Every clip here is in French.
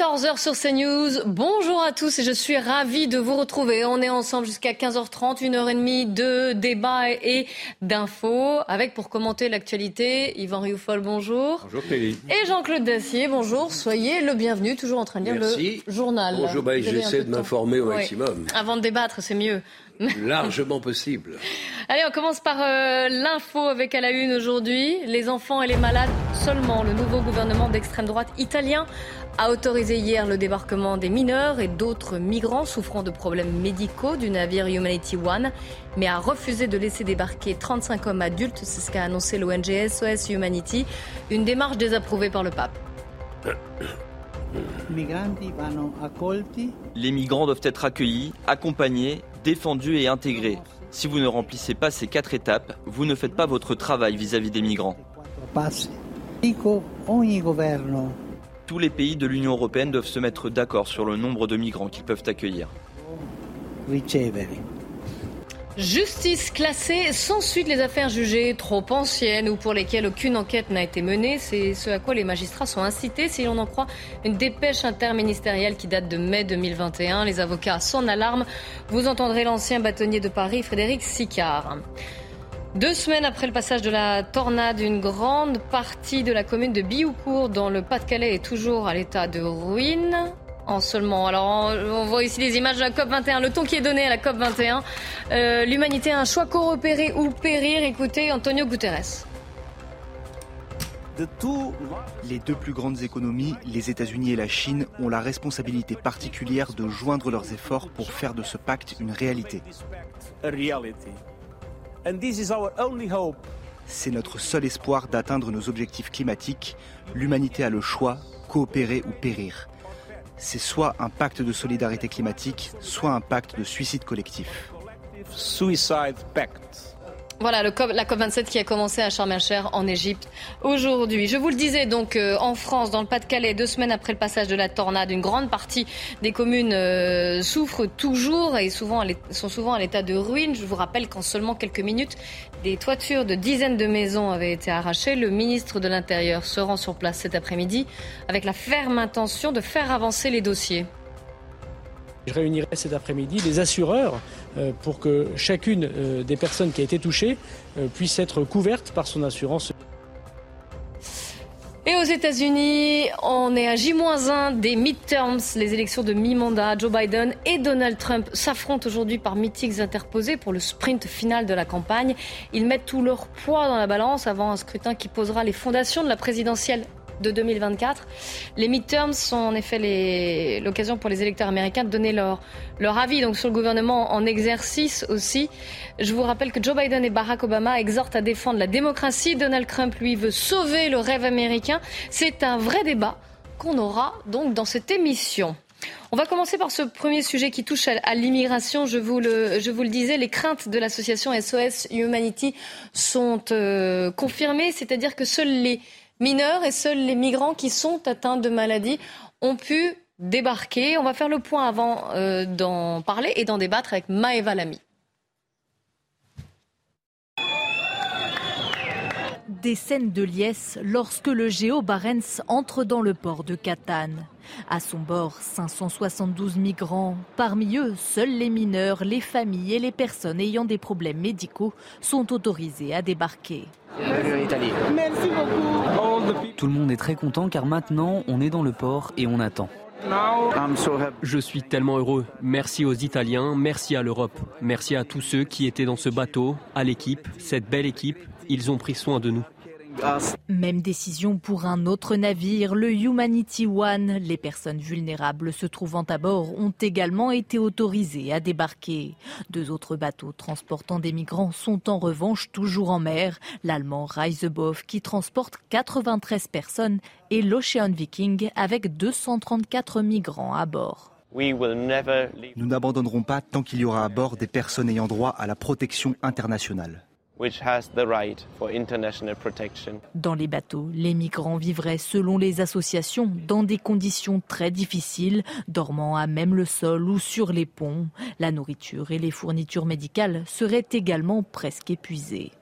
14h sur CNews. Bonjour à tous et je suis ravie de vous retrouver. On est ensemble jusqu'à 15h30, une heure et demie de débat et d'infos avec pour commenter l'actualité Yvan Rioufol, bonjour. Bonjour Clélie. Et Jean-Claude Dacier, bonjour. Soyez le bienvenu, toujours en train de lire Merci. le journal. Bonjour, bah, j'essaie de m'informer au maximum. Avant de débattre, c'est mieux. Largement possible. Allez, on commence par euh, l'info avec à la une aujourd'hui. Les enfants et les malades seulement. Le nouveau gouvernement d'extrême droite italien a autorisé hier le débarquement des mineurs et d'autres migrants souffrant de problèmes médicaux du navire Humanity One, mais a refusé de laisser débarquer 35 hommes adultes. C'est ce qu'a annoncé l'ONG SOS Humanity, une démarche désapprouvée par le pape. Les migrants doivent être accueillis, accompagnés, défendus et intégrés. Si vous ne remplissez pas ces quatre étapes, vous ne faites pas votre travail vis-à-vis des migrants. Tous les pays de l'Union européenne doivent se mettre d'accord sur le nombre de migrants qu'ils peuvent accueillir. Justice classée sans suite les affaires jugées trop anciennes ou pour lesquelles aucune enquête n'a été menée. C'est ce à quoi les magistrats sont incités si l'on en croit une dépêche interministérielle qui date de mai 2021. Les avocats s'en alarment. Vous entendrez l'ancien bâtonnier de Paris, Frédéric Sicard. Deux semaines après le passage de la tornade, une grande partie de la commune de Bioucourt dans le Pas-de-Calais est toujours à l'état de ruine. En seulement. Alors, on, voit ici des images de la COP21, le ton qui est donné à la COP21. Euh, L'humanité a un choix coopérer ou périr. Écoutez, Antonio Guterres. Les deux plus grandes économies, les États-Unis et la Chine, ont la responsabilité particulière de joindre leurs efforts pour faire de ce pacte une réalité. C'est notre seul espoir d'atteindre nos objectifs climatiques. L'humanité a le choix, coopérer ou périr. C'est soit un pacte de solidarité climatique, soit un pacte de suicide collectif. Voilà, la COP27 qui a commencé à Sharm el-Sheikh en Égypte aujourd'hui. Je vous le disais donc euh, en France, dans le Pas-de-Calais, deux semaines après le passage de la tornade, une grande partie des communes euh, souffrent toujours et souvent, sont souvent à l'état de ruine. Je vous rappelle qu'en seulement quelques minutes, des toitures de dizaines de maisons avaient été arrachées. Le ministre de l'Intérieur se rend sur place cet après-midi avec la ferme intention de faire avancer les dossiers. Je réunirai cet après-midi les assureurs pour que chacune euh, des personnes qui a été touchée euh, puisse être couverte par son assurance. Et aux États-Unis, on est à J-1 des midterms, les élections de mi-mandat. Joe Biden et Donald Trump s'affrontent aujourd'hui par meetings interposés pour le sprint final de la campagne. Ils mettent tout leur poids dans la balance avant un scrutin qui posera les fondations de la présidentielle de 2024. Les midterms sont en effet l'occasion pour les électeurs américains de donner leur, avis donc sur le gouvernement en exercice aussi. Je vous rappelle que Joe Biden et Barack Obama exhortent à défendre la démocratie. Donald Trump, lui, veut sauver le rêve américain. C'est un vrai débat qu'on aura donc dans cette émission. On va commencer par ce premier sujet qui touche à, l'immigration. Je vous le, je vous le disais, les craintes de l'association SOS Humanity sont euh, confirmées, c'est-à-dire que seuls les mineurs et seuls les migrants qui sont atteints de maladies ont pu débarquer. On va faire le point avant euh, d'en parler et d'en débattre avec Maëva Lamy. Des scènes de liesse lorsque le Géo Barents entre dans le port de Catane. À son bord, 572 migrants. Parmi eux, seuls les mineurs, les familles et les personnes ayant des problèmes médicaux sont autorisés à débarquer. Tout le monde est très content car maintenant on est dans le port et on attend. Je suis tellement heureux. Merci aux Italiens, merci à l'Europe, merci à tous ceux qui étaient dans ce bateau, à l'équipe, cette belle équipe. Ils ont pris soin de nous. Même décision pour un autre navire, le Humanity One. Les personnes vulnérables se trouvant à bord ont également été autorisées à débarquer. Deux autres bateaux transportant des migrants sont en revanche toujours en mer. L'allemand Reiseboff qui transporte 93 personnes et l'Ocean Viking avec 234 migrants à bord. Nous n'abandonnerons pas tant qu'il y aura à bord des personnes ayant droit à la protection internationale. Dans les bateaux, les migrants vivraient selon les associations dans des conditions très difficiles, dormant à même le sol ou sur les ponts. La nourriture et les fournitures médicales seraient également presque épuisées.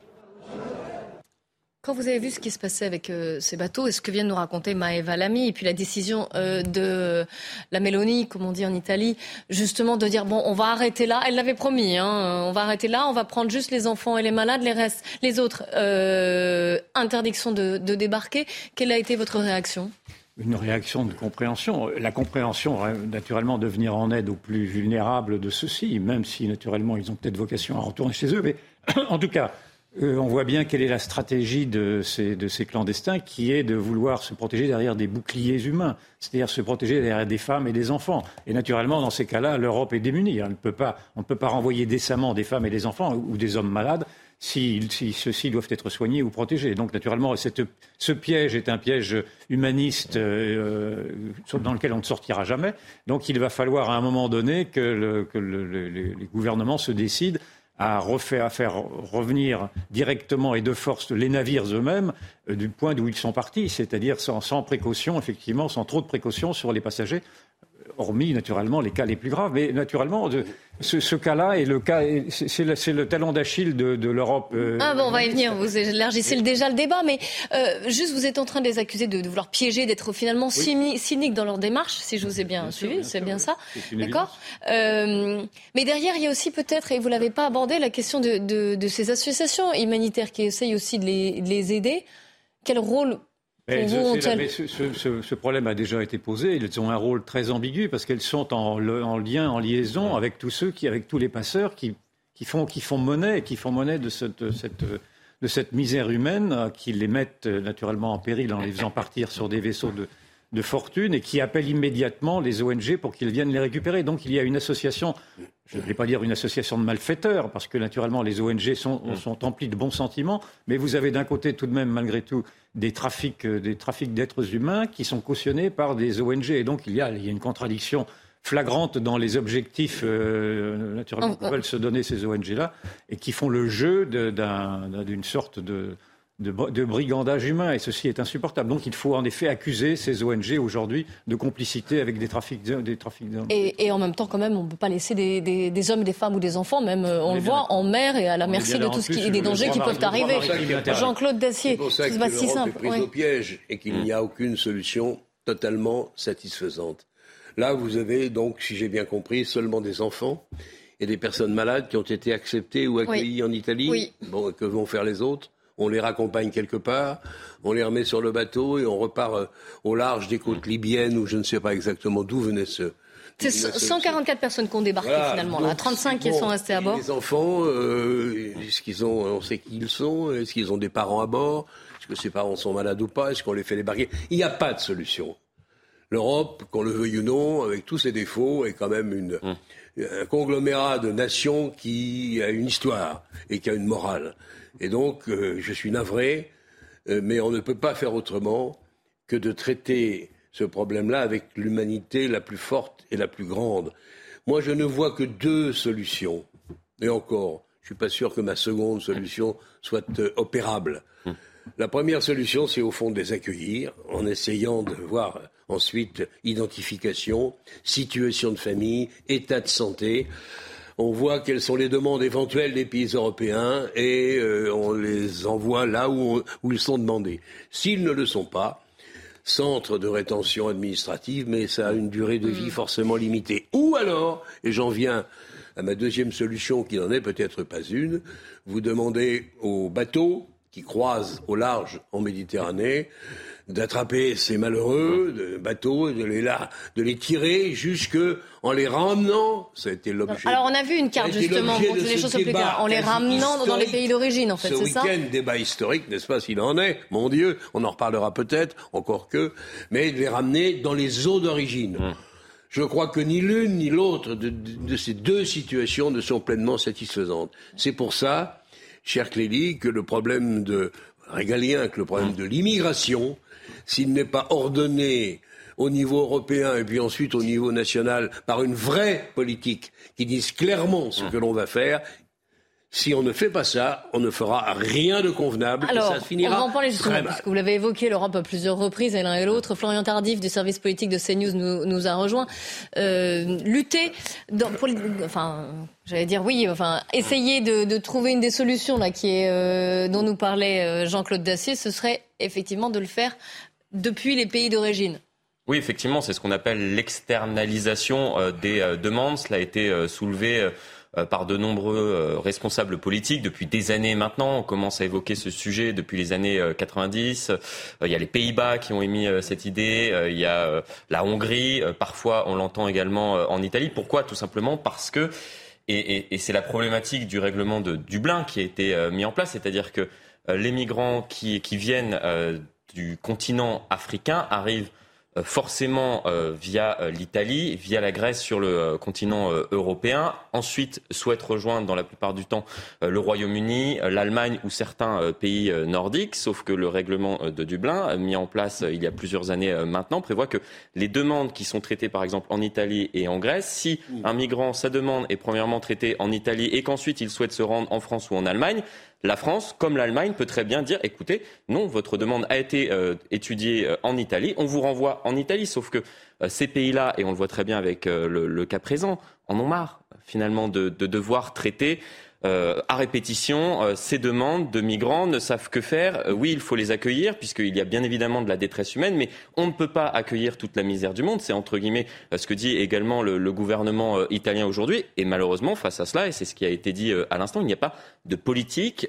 Quand vous avez vu ce qui se passait avec euh, ces bateaux et ce que vient de nous raconter Maëva Lamy, et puis la décision euh, de la Mélanie, comme on dit en Italie, justement de dire bon, on va arrêter là. Elle l'avait promis, hein, on va arrêter là, on va prendre juste les enfants et les malades, les restes, les autres, euh, interdiction de, de débarquer. Quelle a été votre réaction? Une réaction de compréhension. La compréhension, naturellement, de venir en aide aux plus vulnérables de ceux-ci, même si, naturellement, ils ont peut-être vocation à retourner chez eux. Mais en tout cas, euh, on voit bien quelle est la stratégie de ces, clandestins, qui est de vouloir se protéger derrière des boucliers humains, c'est-à-dire se protéger derrière des femmes et des enfants. Et naturellement, dans ces cas-là, l'Europe est démunie. on ne peut pas renvoyer décemment des femmes et des enfants ou des hommes malades si, ceux-ci doivent être soignés ou protégés. Donc, naturellement, ce piège est un piège humaniste euh, dans lequel on ne sortira jamais. Donc, il va falloir à un moment donné que, les gouvernements se décident à, refaire, faire revenir directement et de force les navires eux-mêmes euh, du point d'où ils sont partis, c'est-à-dire sans, sans, précaution, effectivement, sans trop de précaution sur les passagers, hormis naturellement les cas les plus graves. Mais naturellement, ce, cas-là est le cas, c'est le, talon d'Achille de, l'Europe. Euh, ah bon, on va y venir. Vous élargissez déjà le débat, mais euh, juste vous êtes en train de les accuser de, vouloir piéger, d'être finalement cyniques dans leur démarche, si je vous ai bien, suivi, c'est bien ça, d'accord. Euh, mais derrière, il y a aussi peut-être, et vous l'avez pas abordé, la question de, ces associations humanitaires qui essayent aussi de les, de les aider. Quel rôle ce, problème a déjà été posé. Ils ont un rôle très ambigu parce qu'elles sont en, lien, en liaison avec tous ceux qui, avec tous les passeurs qui, font, qui font monnaie, qui font monnaie de cette, de cette misère humaine, qui les mettent naturellement en péril en les faisant partir sur des vaisseaux de, de fortune et qui appellent immédiatement les ONG pour qu'ils viennent les récupérer. Donc il y a une association, je ne vais pas dire une association de malfaiteurs, parce que naturellement les ONG sont, mm. sont emplies de bons sentiments, mais vous avez d'un côté tout de même malgré tout des trafics, euh, des trafics d'êtres humains qui sont cautionnés par des ONG. Et donc il y a, il y a une contradiction flagrante dans les objectifs euh, naturellement que veulent se donner ces ONG-là et qui font le jeu d'une sorte de de, brigandage humain, et ceci est insupportable. Donc il faut en effet accuser ces ONG aujourd'hui de complicité avec des trafics d'hommes. Et, et, en même temps, quand même, on ne peut pas laisser des, hommes, des femmes ou des enfants, même, euh, on, le voit, en mer et à la merci de tout ce qui est des dangers qui peuvent arriver. Jean-Claude Dacier, c'est pas si simple. Est prise au piège et qu'il n'y a aucune solution totalement satisfaisante. Là, vous avez donc, si j'ai bien compris, seulement des enfants et des personnes malades qui ont été acceptées ou accueillies en Italie. Oui. Bon, que vont faire les autres on les raccompagne quelque part, on les remet sur le bateau et on repart euh, au large des côtes libyennes ou je ne sais pas exactement d'où venait ce. C'est 144 personnes qui ont débarqué finalement, là. 35 qui sont restés à bord. Les enfants, euh, est-ce qu'ils ont, on sait qui ils sont, est-ce qu'ils ont des parents à bord, est-ce que ces parents sont malades ou pas, est-ce qu'on les fait débarquer? Il n'y a pas de solution. L'Europe, qu'on le veuille ou non, avec tous ses défauts, est quand même une, hum. un conglomérat de nations qui a une histoire et qui a une morale. Et donc, euh, je suis navré, euh, mais on ne peut pas faire autrement que de traiter ce problème-là avec l'humanité la plus forte et la plus grande. Moi, je ne vois que deux solutions. Et encore, je ne suis pas sûr que ma seconde solution soit euh, opérable. La première solution, c'est au fond de les accueillir en essayant de voir ensuite identification, situation de famille, état de santé on voit quelles sont les demandes éventuelles des pays européens et euh, on les envoie là où, ils sont demandés. S'ils ne le sont pas, centre de rétention administrative, mais ça a une durée de vie mm. forcément limitée. Ou alors, et j'en viens à ma deuxième solution qui n'en est peut-être pas une, vous demandez aux bateaux qui croisent au large en Méditerranée d'attraper ces malheureux de bateaux, de les, là, de les tirer jusque en les ramenant. Ça a été l'objet. Alors on a vu une carte justement pour que les choses soient plus claires, en les ramenant dans les pays d'origine en fait, c'est ça Ce week-end, débat historique, n'est-ce pas, s'il en est, mon Dieu, on en reparlera peut-être, encore que, mais de les ramener dans les eaux d'origine. Hum. Je crois que ni l'une ni l'autre de, de, ces deux situations ne sont pleinement satisfaisantes. C'est pour ça, cher Clélie, que le problème de régalien, que le problème de l'immigration s'il n'est pas ordonné au niveau européen et puis ensuite au niveau national par une vraie politique qui dise clairement ce mmh. que l'on va faire, si on ne fait pas ça, on ne fera rien de convenable Alors, et ça finira on va en parler justement, très parce que vous l'avez évoqué, l'Europe à plusieurs reprises, et l'un et l'autre. Florian Tardif du service politique de CNews nous, nous a rejoint. Euh, lutter, dans, pour, enfin, j'allais dire oui, enfin, essayer de, de, trouver une des solutions là, qui est, euh, dont nous parlait euh, Jean-Claude Dacier, ce serait effectivement de le faire depuis les pays d'origine. Oui, effectivement, c'est ce qu'on appelle l'externalisation euh, des euh, demandes. Cela a été euh, soulevé par de nombreux responsables politiques depuis des années maintenant. On commence à évoquer ce sujet depuis les années 90. Il y a les Pays-Bas qui ont émis cette idée. Il y a la Hongrie. Parfois, on l'entend également en Italie. Pourquoi? Tout simplement parce que, et, c'est la problématique du règlement de Dublin qui a été mis en place, c'est-à-dire que les migrants qui, qui viennent du continent africain arrivent euh, forcément euh, via euh, l'Italie, via la Grèce sur le continent européen. Ensuite, souhaitent rejoindre dans la plupart du temps le Royaume-Uni, l'Allemagne ou certains pays nordiques, sauf que le règlement de Dublin, mis en place il y a plusieurs années maintenant, prévoit que les demandes qui sont traitées par exemple en Italie et en Grèce, si un migrant, sa demande est premièrement traitée en Italie et qu'ensuite il souhaite se rendre en France ou en Allemagne, la France, comme l'Allemagne, peut très bien dire écoutez, non, votre demande a été euh, étudiée euh, en Italie, on vous renvoie en Italie. Sauf que euh, ces pays-là, et on le voit très bien avec le, cas présent, en ont marre finalement de devoir traiter euh, à répétition euh, ces demandes de migrants ne savent que faire. Euh, oui, il faut les accueillir puisqu'il y a bien évidemment de la détresse humaine, mais on ne peut pas accueillir toute la misère du monde. C'est entre guillemets ce que dit également le, le gouvernement italien aujourd'hui. Et malheureusement, face à cela, et c'est ce qui a été dit à l'instant, il n'y a pas de politique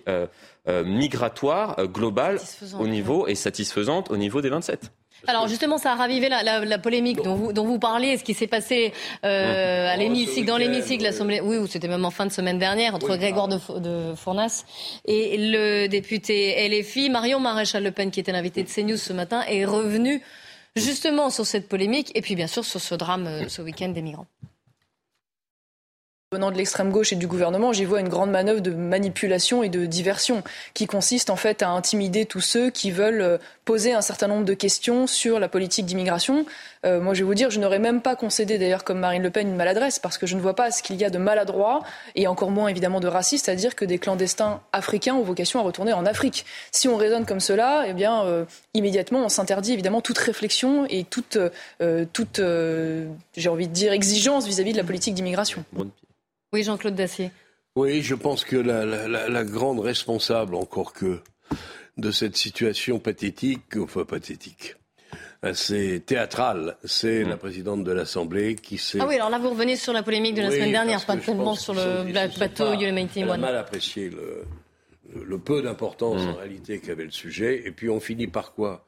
migratoire globale au niveau et satisfaisante au niveau des 27. Alors justement, ça a ravivé la, polémique dont vous, dont vous parliez, ce qui s'est passé euh, à l'hémicycle, dans l'hémicycle, l'Assemblée, oui, c'était même en fin de semaine dernière, entre Grégoire de, de, Fournas et le député LFI, Marion Maréchal Le Pen, qui était l'invité de CNews ce matin, est revenu justement sur cette polémique et puis bien sûr sur ce drame euh, ce week-end des migrants. Venant de l'extrême gauche et du gouvernement, j'y vois une grande manœuvre de manipulation et de diversion qui consiste en fait à intimider tous ceux qui veulent euh, poser un certain nombre de questions sur la politique d'immigration. Euh, moi, je vais vous dire, je n'aurais même pas concédé d'ailleurs comme Marine Le Pen une maladresse parce que je ne vois pas ce qu'il y a de maladroit et encore moins évidemment de raciste à dire que des clandestins africains ont vocation à retourner en Afrique. Si on raisonne comme cela, eh bien euh, immédiatement on s'interdit évidemment toute réflexion et toute, toute j'ai envie de dire exigence vis-à-vis -vis de la politique d'immigration. Oui, Jean-Claude Dacier. Oui, je pense que la, grande responsable, encore que, de cette situation pathétique, enfin pathétique, assez théâtrale, c'est la présidente de l'Assemblée qui s'est... Ah oui, alors là, vous revenez sur la polémique de la semaine dernière, pas tellement sur le bateau Humanity One. On a mal apprécié le, peu d'importance en mm. réalité qu'avait le sujet, et puis on finit par quoi?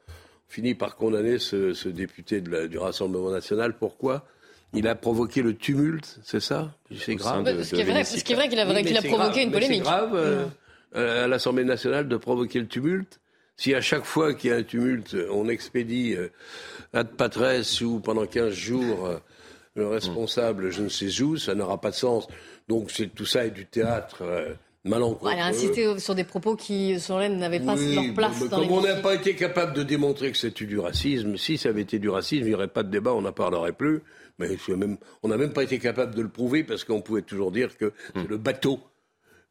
On finit par condamner ce, député du Rassemblement national. Pourquoi? Il a provoqué le tumulte, c'est ça? C'est grave. ce, qui est vrai, qu'il a, provoqué une polémique. C'est grave euh, euh, à l'Assemblée nationale de provoquer le tumulte. Si à chaque fois qu'il y a un tumulte, on expédie euh, ad patresse ou pendant 15 jours le responsable, je ne sais où, ça n'aura pas de sens. Donc tout ça est du théâtre. Malencontreux. Elle a insisté sur des propos qui, selon elle, n'avaient pas leur place dans Comme on n'a pas été capable de démontrer que c'était du racisme, si ça avait été du racisme, il n'y aurait pas de débat, on n'en parlerait plus. Mais on n'a même pas été capable de le prouver parce qu'on pouvait toujours dire que c'est le bateau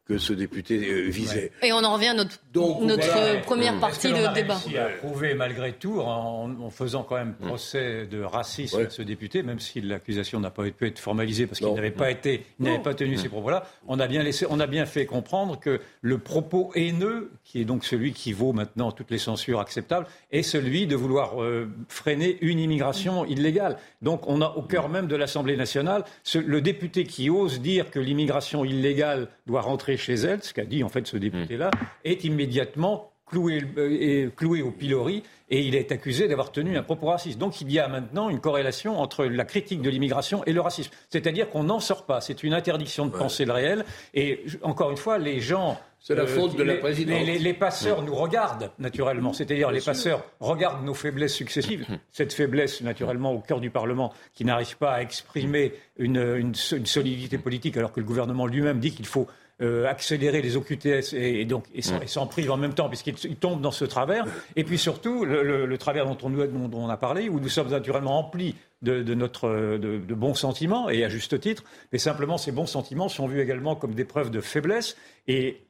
que ce député euh, visait. Et on en revient à notre, notre première partie de débat. Il a prouvé malgré tout en, faisant quand même procès de racisme à ce député, même si l'accusation n'a pas pu être formalisée parce qu'il n'avait pas été, n'avait pas tenu ces propos-là. On a bien laissé, on a bien fait comprendre que le propos haineux, qui est donc celui qui vaut maintenant toutes les censures acceptables, est celui de vouloir euh, freiner une immigration illégale. Donc on a au cœur même de l'Assemblée nationale le député qui ose dire que l'immigration illégale doit rentrer chez elle, ce qu'a dit en fait ce député-là, est immédiatement cloué, euh, cloué au pilori et il est accusé d'avoir tenu un propos raciste. Donc il y a maintenant une corrélation entre la critique de l'immigration et le racisme. C'est-à-dire qu'on n'en sort pas. C'est une interdiction de penser le réel. Et encore une fois, les gens c'est la euh, faute de la présidence. Les, passeurs nous regardent, naturellement. C'est-à-dire, les passeurs regardent nos faiblesses successives. Cette faiblesse, naturellement, au cœur du Parlement, qui n'arrive pas à exprimer une, une solidité politique, alors que le gouvernement lui-même dit qu'il faut euh, accélérer les OQTS et, donc et s'en prive en même temps puisqu'il tombe dans ce travers. Et puis surtout le, travers dont on, on, a parlé, où nous sommes naturellement remplis de, notre, de, bons sentiments et à juste titre, mais simplement ces bons sentiments sont vus également comme des preuves de faiblesse et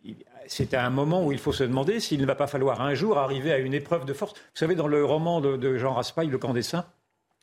c'est à un moment où il faut se demander s'il ne va pas falloir un jour arriver à une épreuve de force. Vous savez, dans le roman de, Jean Raspail, Le camp des saints,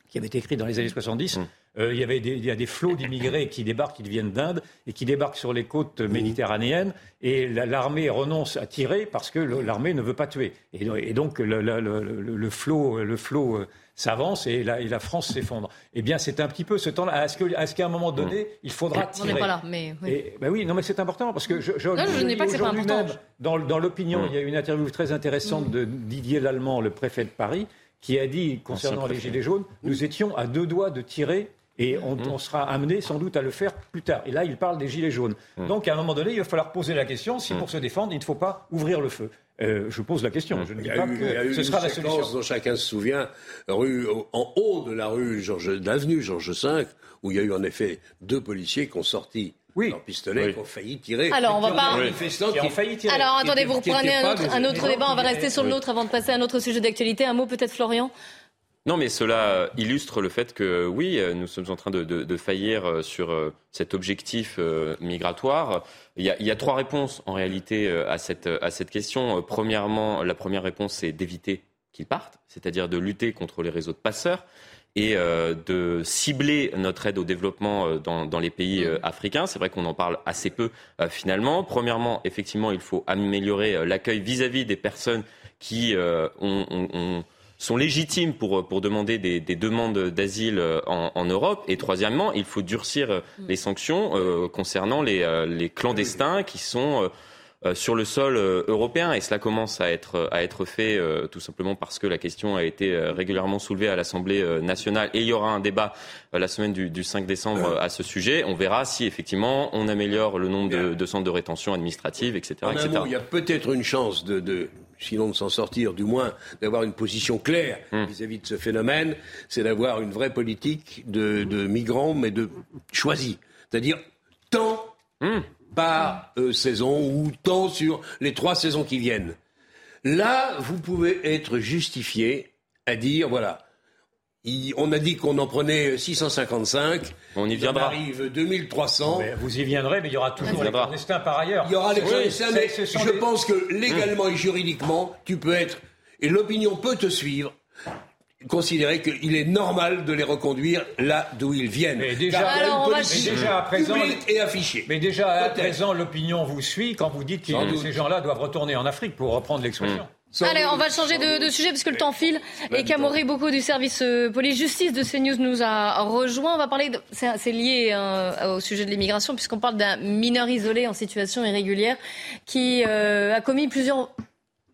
qui avait été écrit dans les années 70, euh, il, y avait des, il y a des flots d'immigrés qui débarquent, qui viennent d'Inde et qui débarquent sur les côtes méditerranéennes et l'armée renonce à tirer parce que l'armée ne veut pas tuer. Et, donc le, le, flot, le flot euh, s'avance et la, et la France s'effondre. Eh bien, c'est un petit peu ce temps-là. Est-ce qu'à un moment donné, il faudra tirer On n'est pas là, mais... Oui. ben oui, non, mais c'est important parce que je, je, non, je, n'ai pas que c'est pas important. Même, dans, dans l'opinion, il y a une interview très intéressante de Didier Lallemand, le préfet de Paris, qui a dit concernant les Gilets jaunes, nous étions à deux doigts de tirer et on, mmh. sera amené sans doute à le faire plus tard. Et là, il parle des Gilets jaunes. Mmh. Donc, à un moment donné, il va falloir poser la question si, mmh. pour se défendre, il ne faut pas ouvrir le feu. Euh, je pose la question. Je ne dis pas que il y a eu ce sera la solution. dont chacun se souvient, rue, en haut de la rue Georges, l'avenue Georges V, où il y a eu en effet deux policiers qui ont sorti oui. leur pistolet, qui ont failli tirer. Alors, on va pas. Alors, attendez, vous reprenez un autre, un autre débat. On va rester sur le nôtre avant de passer à un autre sujet d'actualité. Un mot peut-être, Florian non, mais cela illustre le fait que oui, nous sommes en train de, faillir euh, sur euh, cet objectif euh, migratoire. Il y, a, trois réponses en réalité à cette, à cette question. Premièrement, la première réponse, c'est d'éviter qu'ils partent, c'est-à-dire de lutter contre les réseaux de passeurs et de cibler notre aide au développement dans, les pays africains. C'est vrai qu'on en parle assez peu finalement. Premièrement, effectivement, il faut améliorer l'accueil vis-à-vis des personnes qui ont sont légitimes pour, pour demander des, des demandes d'asile euh, en, en, Europe. Et troisièmement, il faut durcir euh, les sanctions euh, concernant les, les, clandestins qui sont sur le sol européen. Et cela commence à être, à être fait tout simplement parce que la question a été régulièrement soulevée à l'Assemblée nationale. Et il y aura un débat la semaine du, du 5 décembre à ce sujet. On verra si effectivement on améliore le nombre de, de centres de rétention administrative, etc. etc. il y a peut-être une chance de, de sinon de s'en sortir, du moins d'avoir une position claire hmm. vis-à-vis de ce phénomène, c'est d'avoir une vraie politique de, migrants, mais de choisis. C'est-à-dire tant hmm. Par euh, saison ou tant sur les trois saisons qui viennent. Là, vous pouvez être justifié à dire, voilà, on a dit qu'on en prenait 655. On y viendra. On arrive 2300. vous y viendrez, mais il y aura toujours les clandestins par ailleurs. Il y aura les clandestins, mais je pense que légalement et juridiquement, tu peux être, et l'opinion peut te suivre, considérer qu'il est normal de les reconduire là d'où ils viennent. Mais déjà, à présent, et affiché. Mais déjà à présent, l'opinion vous suit quand vous dites que ces gens-là doivent retourner en Afrique pour reprendre l'expression. Allez, on va changer de, de, sujet parce que le temps file. Et Camoré, beaucoup du service euh, police-justice de CNews nous a rejoint. On va parler, c'est lié euh, au sujet de l'immigration puisqu'on parle d'un mineur isolé en situation irrégulière qui euh, a commis plusieurs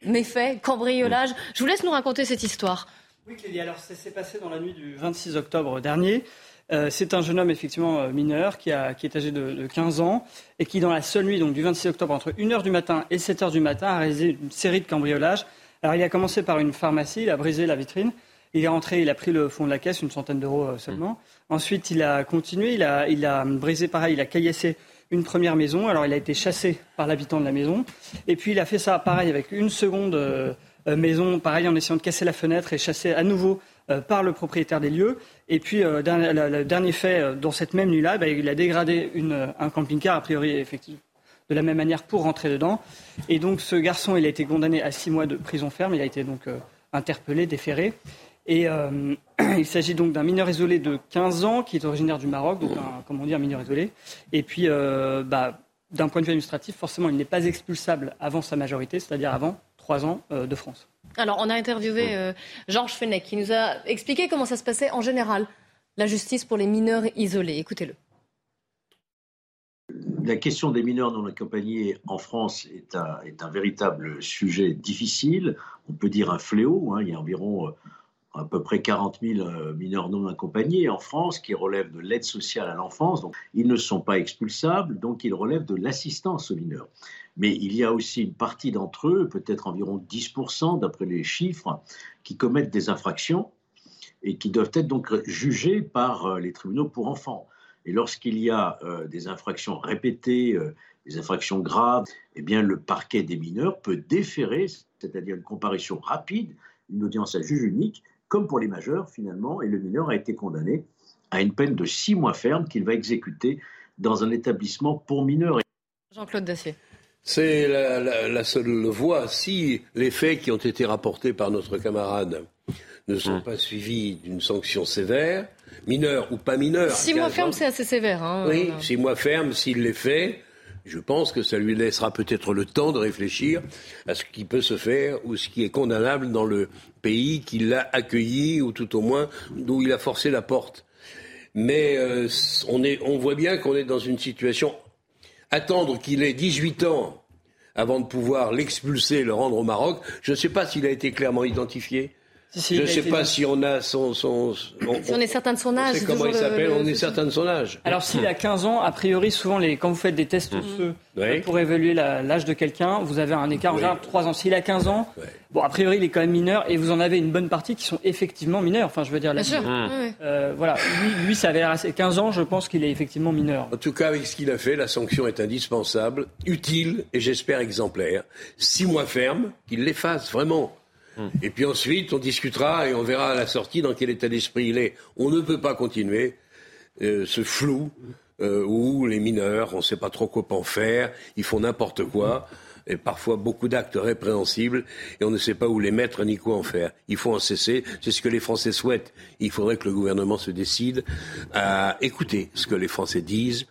méfaits, cambriolages. Je vous laisse nous raconter cette histoire. Oui, Kelly, alors ça s'est passé dans la nuit du 26 octobre dernier. Euh, c'est un jeune homme effectivement euh, mineur qui, est âgé de, 15 ans et qui, dans la seule nuit, donc du 26 octobre, entre 1h du matin et 7h du matin, a réalisé une série de cambriolages. Alors, il a commencé par une pharmacie, il a brisé la vitrine. Il est rentré, il a pris le fond de la caisse, une centaine d'euros euh, seulement. Ensuite, il a continué, il a, brisé pareil, il a caillassé une première maison. Alors, il a été chassé par l'habitant de la maison. Et puis, il a fait ça pareil avec une seconde maison, pareil en essayant de casser la fenêtre et chasser à nouveau euh, par le propriétaire des lieux. Et puis, euh, le dernier fait, euh, dans cette même nuit-là, bah, il a dégradé un camping-car, a priori, effectivement, de la même manière pour rentrer dedans. Et donc, ce garçon, il a été condamné à six mois de prison ferme. Il a été donc interpellé, déféré. Et il s'agit donc d'un mineur isolé de 15 ans qui est originaire du Maroc, donc un, comment dire, un mineur isolé. Et puis, bah, d'un point de vue administratif, forcément, il n'est pas expulsable avant sa majorité, c'est-à-dire avant trois ans de France. Alors, on a interviewé euh, Georges Fenech qui nous a expliqué comment ça se passait en général, la justice pour les mineurs isolés. Écoutez-le. la question des mineurs non accompagnés en France est un, est un, véritable sujet difficile. On peut dire un fléau. Hein. Il y a environ à peu près 40 000 mineurs non accompagnés en France qui relèvent de l'aide sociale à l'enfance. Donc, ils ne sont pas expulsables, donc ils relèvent de l'assistance aux mineurs. Mais il y a aussi une partie d'entre eux, peut-être environ 10% d'après les chiffres, qui commettent des infractions et qui doivent être donc jugés par euh, les tribunaux pour enfants. Et lorsqu'il y a euh, des infractions répétées, euh, des infractions graves, eh bien le parquet des mineurs peut déférer, c'est-à-dire une comparution rapide, une audience à juge unique, comme pour les majeurs finalement, et le mineur a été condamné à une peine de six mois ferme qu'il va exécuter dans un établissement pour mineurs. Jean-Claude Dacier. C'est la, seule voie. Si les faits qui ont été rapportés par notre camarade ne sont mmh. pas suivis d'une sanction sévère, mineur ou pas mineur. Six mois ferme, c'est assez sévère. Hein, oui, six mois ferme, s'il les fait, je pense que ça lui laissera peut-être le temps de réfléchir à ce qui peut se faire ou ce qui est condamnable dans le pays qui l'a accueilli ou tout au moins d'où il a forcé la porte. Mais euh, on, on voit bien qu'on est dans une situation. Attendre qu'il ait 18 ans avant de pouvoir l'expulser, le rendre au Maroc, je ne sais pas s'il a été clairement identifié je ne sais pas si on a son. son, on, est certain de son âge. comment il s'appelle, on est certain de son âge. Alors s'il a 15 ans, a priori, souvent, les, quand vous faites des tests mmh. pour évaluer l'âge de quelqu'un, vous avez un écart, en 3 ans. S'il a 15 ans, bon, a priori, il est quand même mineur, et vous en avez une bonne partie qui sont effectivement mineurs. Enfin, je veux dire, Bien sûr. Euh, voilà, lui, lui, ça avait assez 15 ans, je pense qu'il est effectivement mineur. En tout cas, avec ce qu'il a fait, la sanction est indispensable, utile, et j'espère exemplaire. Six mois ferme, qu'il l'efface, vraiment. Hum. Et puis ensuite, on discutera et on verra à la sortie dans quel état d'esprit il est. On ne peut pas continuer euh, ce flou euh, où les mineurs, on ne sait pas trop quoi en faire, ils font n'importe quoi, et parfois beaucoup d'actes répréhensibles, et on ne sait pas où les mettre ni quoi en faire. Il faut en cesser, c'est ce que les Français souhaitent. Il faudrait que le gouvernement se décide à écouter ce que les Français disent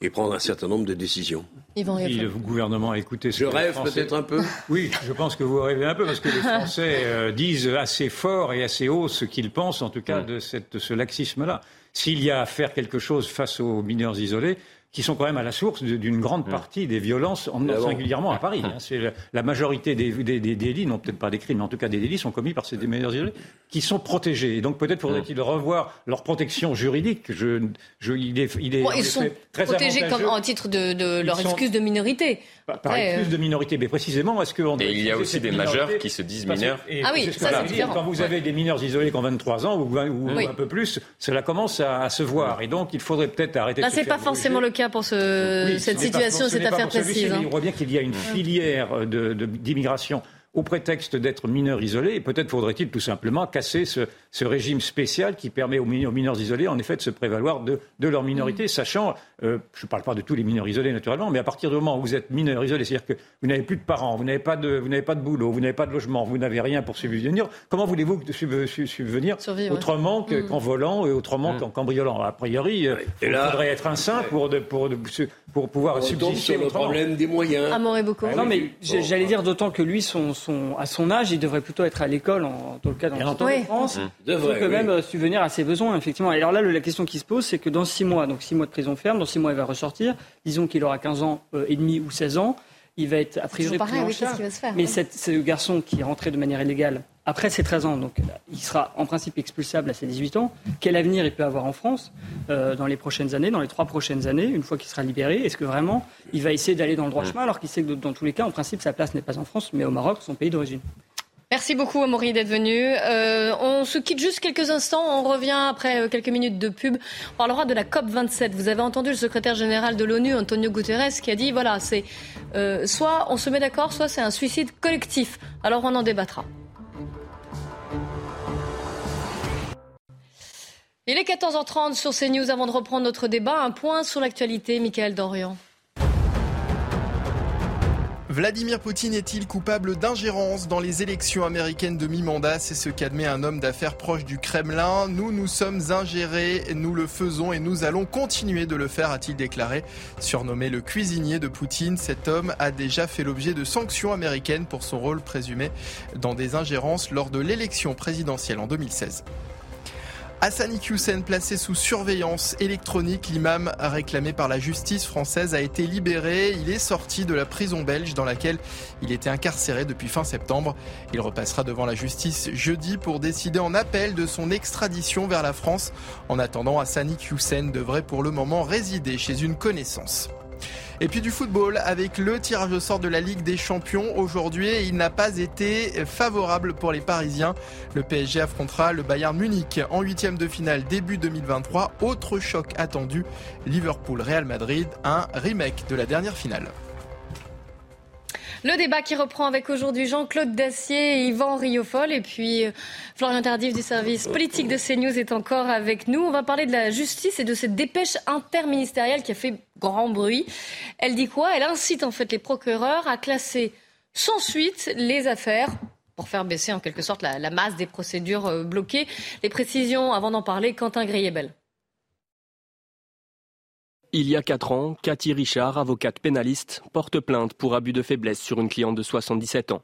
et prendre un certain nombre de décisions. Si le gouvernement a écouté ce Je rêve peut-être un peu. Oui, je pense que vous rêvez un peu, parce que les Français euh, disent assez fort et assez haut ce qu'ils pensent, en tout cas, de, cette, de ce laxisme-là. S'il y a à faire quelque chose face aux mineurs isolés, qui sont quand même à la source d'une grande partie des violences, en, singulièrement à Paris. Hein. C'est la, majorité des, délits, non peut-être pas des crimes, mais en tout cas des délits sont commis par ces mineurs isolés qui sont protégés. Et donc peut-être faudrait-il revoir leur protection juridique. Je, je, il est, il est ils sont protégés comme en titre de, leur excuse de minorité. Par, excuse de minorité, mais précisément, est-ce que Et il y a aussi des majeurs qui se disent mineurs. ah oui, ça c'est différent. Quand vous avez des mineurs isolés qui ont 23 ans ou, un peu plus, cela commence à, se voir. Et donc il faudrait peut-être arrêter. Là, c'est pas forcément le cas pour cette situation, cette affaire précise. On voit bien qu'il y a une filière d'immigration au prétexte d'être mineurs isolés. Et peut-être faudrait-il tout simplement casser ce, ce, régime spécial qui permet aux mineurs, isolés, en effet, de se prévaloir de, de leur minorité, mm. sachant, euh, je ne parle pas de tous les mineurs isolés naturellement, mais à partir du moment où vous êtes mineur isolé, c'est-à-dire que vous n'avez plus de parents, vous n'avez pas de, vous n'avez pas de boulot, vous n'avez pas de logement, vous n'avez rien pour subvenir, comment voulez-vous subvenir autrement mm. qu'en volant et autrement mm. qu'en briolant A priori, euh, il faudrait être un saint pour, pour, pour, pouvoir subsister. sur le problème des moyens. beaucoup. non, mais j'allais dire d'autant que lui, son à son âge, il devrait plutôt être à l'école, en, tout cas dans le de France, devrait que même euh, subvenir à ses besoins, effectivement. Et alors là, la question qui se pose, c'est que dans six mois, donc six mois de prison ferme, dans six mois, il va ressortir. Disons qu'il aura 15 ans euh, et demi ou 16 ans. Il va être a priori pris en charge. Mais ce garçon qui est rentré de manière illégale après ses 13 ans, donc il sera en principe expulsable à ses 18 ans. Quel avenir il peut avoir en France euh, dans les prochaines années, dans les trois prochaines années, une fois qu'il sera libéré? Est-ce que vraiment il va essayer d'aller dans le droit chemin alors qu'il sait que dans tous les cas, en principe, sa place n'est pas en France, mais au Maroc, son pays d'origine? Merci beaucoup, Amaury, d'être venu. Euh, on se quitte juste quelques instants. On revient après euh, quelques minutes de pub. On parlera de la COP27. Vous avez entendu le secrétaire général de l'ONU, Antonio Guterres, qui a dit voilà, c'est soit on se met d'accord, soit c'est un suicide collectif. Alors on en débattra. Il est 14h30 sur CNews. Avant de reprendre notre débat, un point sur l'actualité. Michael Dorian. Vladimir Poutine est-il coupable d'ingérence dans les élections américaines de mi-mandat? C'est ce qu'admet un homme d'affaires proche du Kremlin. Nous nous sommes ingérés, nous le faisons et nous allons continuer de le faire, a-t-il déclaré. Surnommé le cuisinier de Poutine, cet homme a déjà fait l'objet de sanctions américaines pour son rôle présumé dans des ingérences lors de l'élection présidentielle en 2016. Hassani Hussein placé sous surveillance électronique, l'imam réclamé par la justice française a été libéré. Il est sorti de la prison belge dans laquelle il était incarcéré depuis fin septembre. Il repassera devant la justice jeudi pour décider en appel de son extradition vers la France. En attendant, Hassani Hussein devrait pour le moment résider chez une connaissance. Et puis du football avec le tirage au sort de la Ligue des Champions aujourd'hui. Il n'a pas été favorable pour les Parisiens. Le PSG affrontera le Bayern Munich en huitième de finale début 2023. Autre choc attendu, Liverpool-Real Madrid, un remake de la dernière finale. Le débat qui reprend avec aujourd'hui Jean-Claude Dacier et Yvan Riofol. Et puis euh, Florian Tardif du service politique de CNews est encore avec nous. On va parler de la justice et de cette dépêche interministérielle qui a fait grand bruit. Elle dit quoi? Elle incite en fait les procureurs à classer sans suite les affaires pour faire baisser en quelque sorte la, masse des procédures euh, bloquées. Les précisions, avant d'en parler, Quentin Griebel. Il y a quatre ans, Cathy Richard, avocate pénaliste, porte plainte pour abus de faiblesse sur une cliente de 77 ans.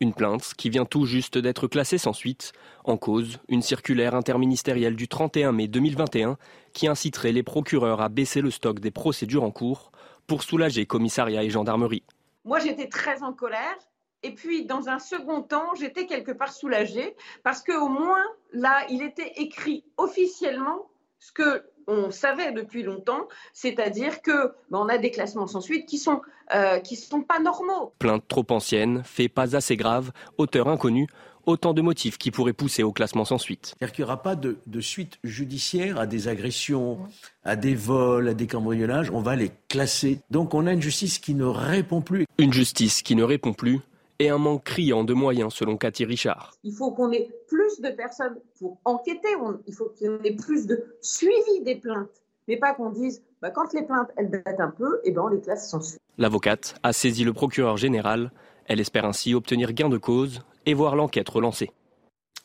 Une plainte qui vient tout juste d'être classée sans suite. En cause, une circulaire interministérielle du 31 mai 2021 qui inciterait les procureurs à baisser le stock des procédures en cours pour soulager commissariat et gendarmerie. Moi, j'étais très en colère. Et puis, dans un second temps, j'étais quelque part soulagée parce qu'au moins, là, il était écrit officiellement ce que on savait depuis longtemps, c'est-à-dire que ben, on a des classements sans suite qui sont euh, qui sont pas normaux. Plainte trop ancienne, fait pas assez grave, auteur inconnu, autant de motifs qui pourraient pousser au classement sans suite. C'est-à-dire qu'il n'y aura pas de, suite judiciaire à des agressions, à des vols, à des cambriolages, on va les classer. Donc on a une justice qui ne répond plus. Une justice qui ne répond plus et un manque criant de moyens selon Cathy Richard. Il faut qu'on ait plus de personnes pour enquêter, il faut y ait plus de suivi des plaintes, mais pas qu'on dise bah, quand les plaintes elles datent un peu, et eh ben on les classe sans suite. L'avocate a saisi le procureur général. Elle espère ainsi obtenir gain de cause et voir l'enquête relancée.